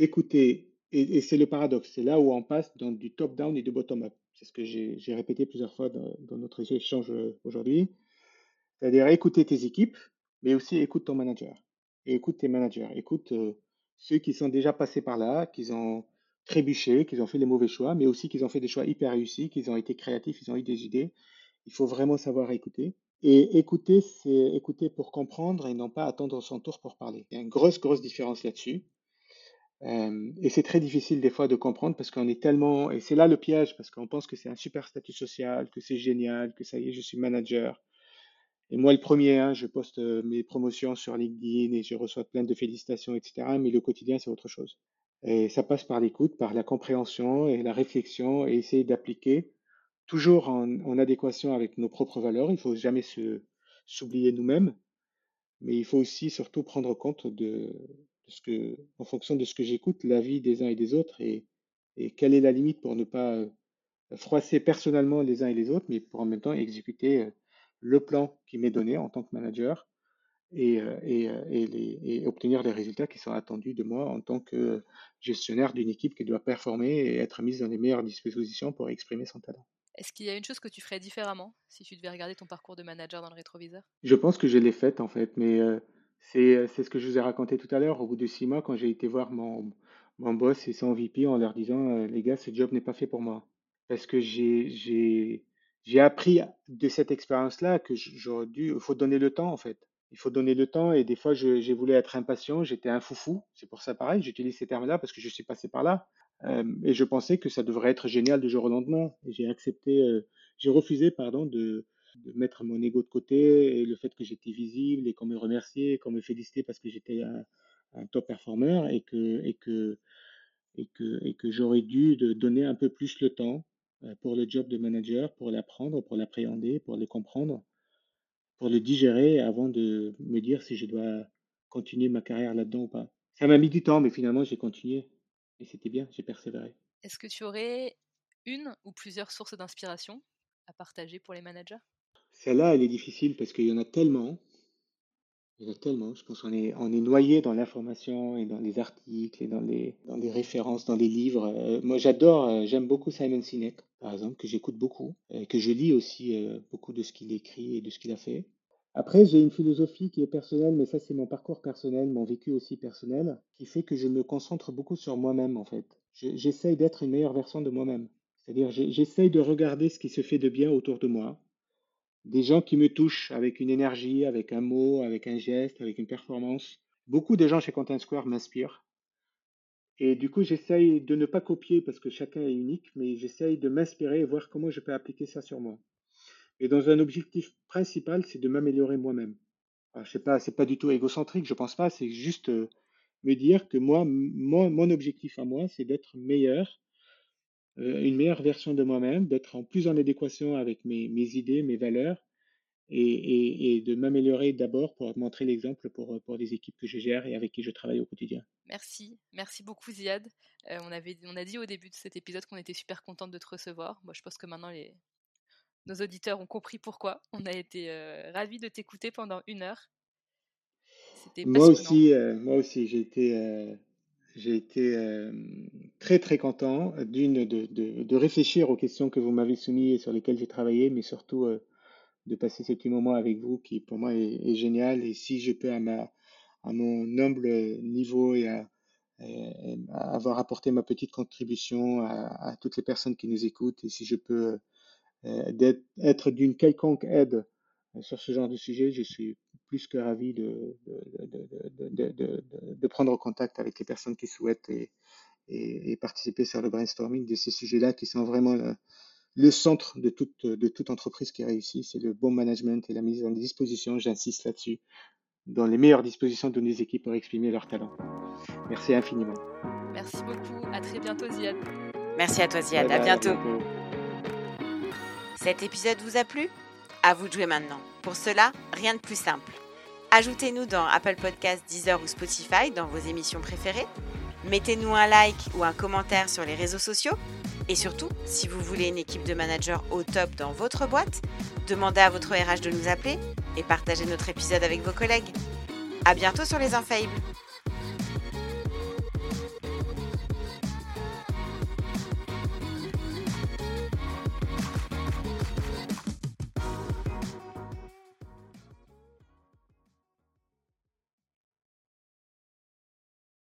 C: Écouter, et, c'est le paradoxe, c'est là où on passe dans du top-down et du bottom-up. C'est ce que j'ai répété plusieurs fois dans, notre échange euh, aujourd'hui. C'est-à-dire écouter tes équipes, mais aussi écoute ton manager. Et écoute tes managers. Écoute euh, ceux qui sont déjà passés par là, qui ont trébuché, qui ont fait les mauvais choix, mais aussi qui ont fait des choix hyper réussis, qui ont été créatifs, ils ont eu des idées. Il faut vraiment savoir écouter. Et écouter, c'est écouter pour comprendre et non pas attendre son tour pour parler. Il y a une grosse, grosse différence là-dessus. Euh, et c'est très difficile des fois de comprendre parce qu'on est tellement, et c'est là le piège, parce qu'on pense que c'est un super statut social, que c'est génial, que ça y est, je suis manager. Et moi, le premier, hein, je poste euh, mes promotions sur LinkedIn et je reçois plein de félicitations, etc. Mais le quotidien, c'est autre chose. Et ça passe par l'écoute, par la compréhension et la réflexion et essayer d'appliquer toujours en, adéquation avec nos propres valeurs. Il faut jamais s'oublier nous-mêmes, mais il faut aussi surtout prendre compte de, ce que, en fonction de ce que j'écoute, la vie des uns et des autres et, quelle est la limite pour ne pas euh, froisser personnellement les uns et les autres, mais pour en même temps exécuter euh, le plan qui m'est donné en tant que manager et, euh, et, obtenir les résultats qui sont attendus de moi en tant que gestionnaire d'une équipe qui doit performer et être mise dans les meilleures dispositions pour exprimer son talent.
B: Est-ce qu'il y a une chose que tu ferais différemment si tu devais regarder ton parcours de manager dans le rétroviseur?
C: Je pense que je l'ai faite en fait, mais euh, c'est ce que je vous ai raconté tout à l'heure. Au bout de six mois, quand j'ai été voir mon, mon boss et son VP en leur disant euh, Les gars, ce job n'est pas fait pour moi. Parce que j'ai appris de cette expérience-là que j'aurais dû. Il faut donner le temps en fait. Il faut donner le temps et des fois, j'ai voulu être impatient, j'étais un foufou. C'est pour ça pareil, j'utilise ces termes-là parce que je suis passé par là. Euh, et je pensais que ça devrait être génial du jour au lendemain. J'ai accepté, euh, j'ai refusé, pardon, de, de, mettre mon ego de côté et le fait que j'étais visible et qu'on me remerciait, qu'on me félicitait parce que j'étais un, top performer et que, et que, et que, et que j'aurais dû donner un peu plus le temps euh, pour le job de manager, pour l'apprendre, pour l'appréhender, pour le comprendre, pour le digérer avant de me dire si je dois continuer ma carrière là-dedans ou pas. Ça m'a mis du temps, mais finalement j'ai continué. Et c'était bien, j'ai persévéré.
B: Est-ce que tu aurais une ou plusieurs sources d'inspiration à partager pour les managers?
C: Celle-là, elle est difficile parce qu'il y en a tellement. Il y en a tellement. Je pense qu'on est, on est noyé dans l'information et dans les articles et dans les, dans références, dans les livres. Euh, moi, j'adore, euh, j'aime beaucoup Simon Sinek, par exemple, que j'écoute beaucoup, et que je lis aussi euh, beaucoup de ce qu'il écrit et de ce qu'il a fait. Après, j'ai une philosophie qui est personnelle, mais ça, c'est mon parcours personnel, mon vécu aussi personnel, qui fait que je me concentre beaucoup sur moi-même, en fait. J'essaye d'être une meilleure version de moi-même. C'est-à-dire, j'essaye de regarder ce qui se fait de bien autour de moi, des gens qui me touchent avec une énergie, avec un mot, avec un geste, avec une performance. Beaucoup de gens chez Content Square m'inspirent. Et du coup, j'essaye de ne pas copier parce que chacun est unique, mais j'essaye de m'inspirer et voir comment je peux appliquer ça sur moi. Et dans un objectif principal, c'est de m'améliorer moi-même. je sais pas, c'est pas du tout égocentrique, je pense pas, c'est juste euh, me dire que moi, mon, objectif à moi, c'est d'être meilleur, une meilleure version de moi-même, d'être en plus en adéquation avec mes, idées, mes valeurs, et, de m'améliorer d'abord pour montrer l'exemple pour, pour les équipes que je gère et avec qui je travaille au quotidien.
B: Merci, merci beaucoup Ziad. Euh, on, avait, on a dit au début de cet épisode qu'on était super contente de te recevoir. Moi, je pense que maintenant les, nos auditeurs ont compris pourquoi. On a été ravis de t'écouter pendant une heure.
C: Moi aussi, moi aussi, j'ai été, j'ai été très très content d'une de, de, de, réfléchir aux questions que vous m'avez soumises et sur lesquelles j'ai travaillé, mais surtout de passer ce petit moment avec vous qui pour moi est, génial. Et si je peux à, ma, à mon humble niveau et à, avoir apporté ma petite contribution à, toutes les personnes qui nous écoutent, et si je peux euh, être d'une quelconque aide sur ce genre de sujet, je suis plus que ravi de, de, de, de prendre contact avec les personnes qui souhaitent et, et, participer sur le brainstorming de ces sujets-là qui sont vraiment le centre de toute, de toute entreprise qui réussit, c'est le bon management et la mise en disposition, j'insiste là-dessus, dans les meilleures dispositions de nos équipes pour exprimer leurs talents. Merci infiniment.
B: Merci beaucoup. À très bientôt, Ziad.
A: Merci à toi, Ziad. À bientôt. Cet épisode vous a plu? À vous de jouer maintenant. Pour cela, rien de plus simple. Ajoutez-nous dans Apple Podcasts, Deezer ou Spotify dans vos émissions préférées. Mettez-nous un like ou un commentaire sur les réseaux sociaux et surtout, si vous voulez une équipe de managers au top dans votre boîte, demandez à votre RH de nous appeler et partagez notre épisode avec vos collègues. À bientôt sur les Infaillibles!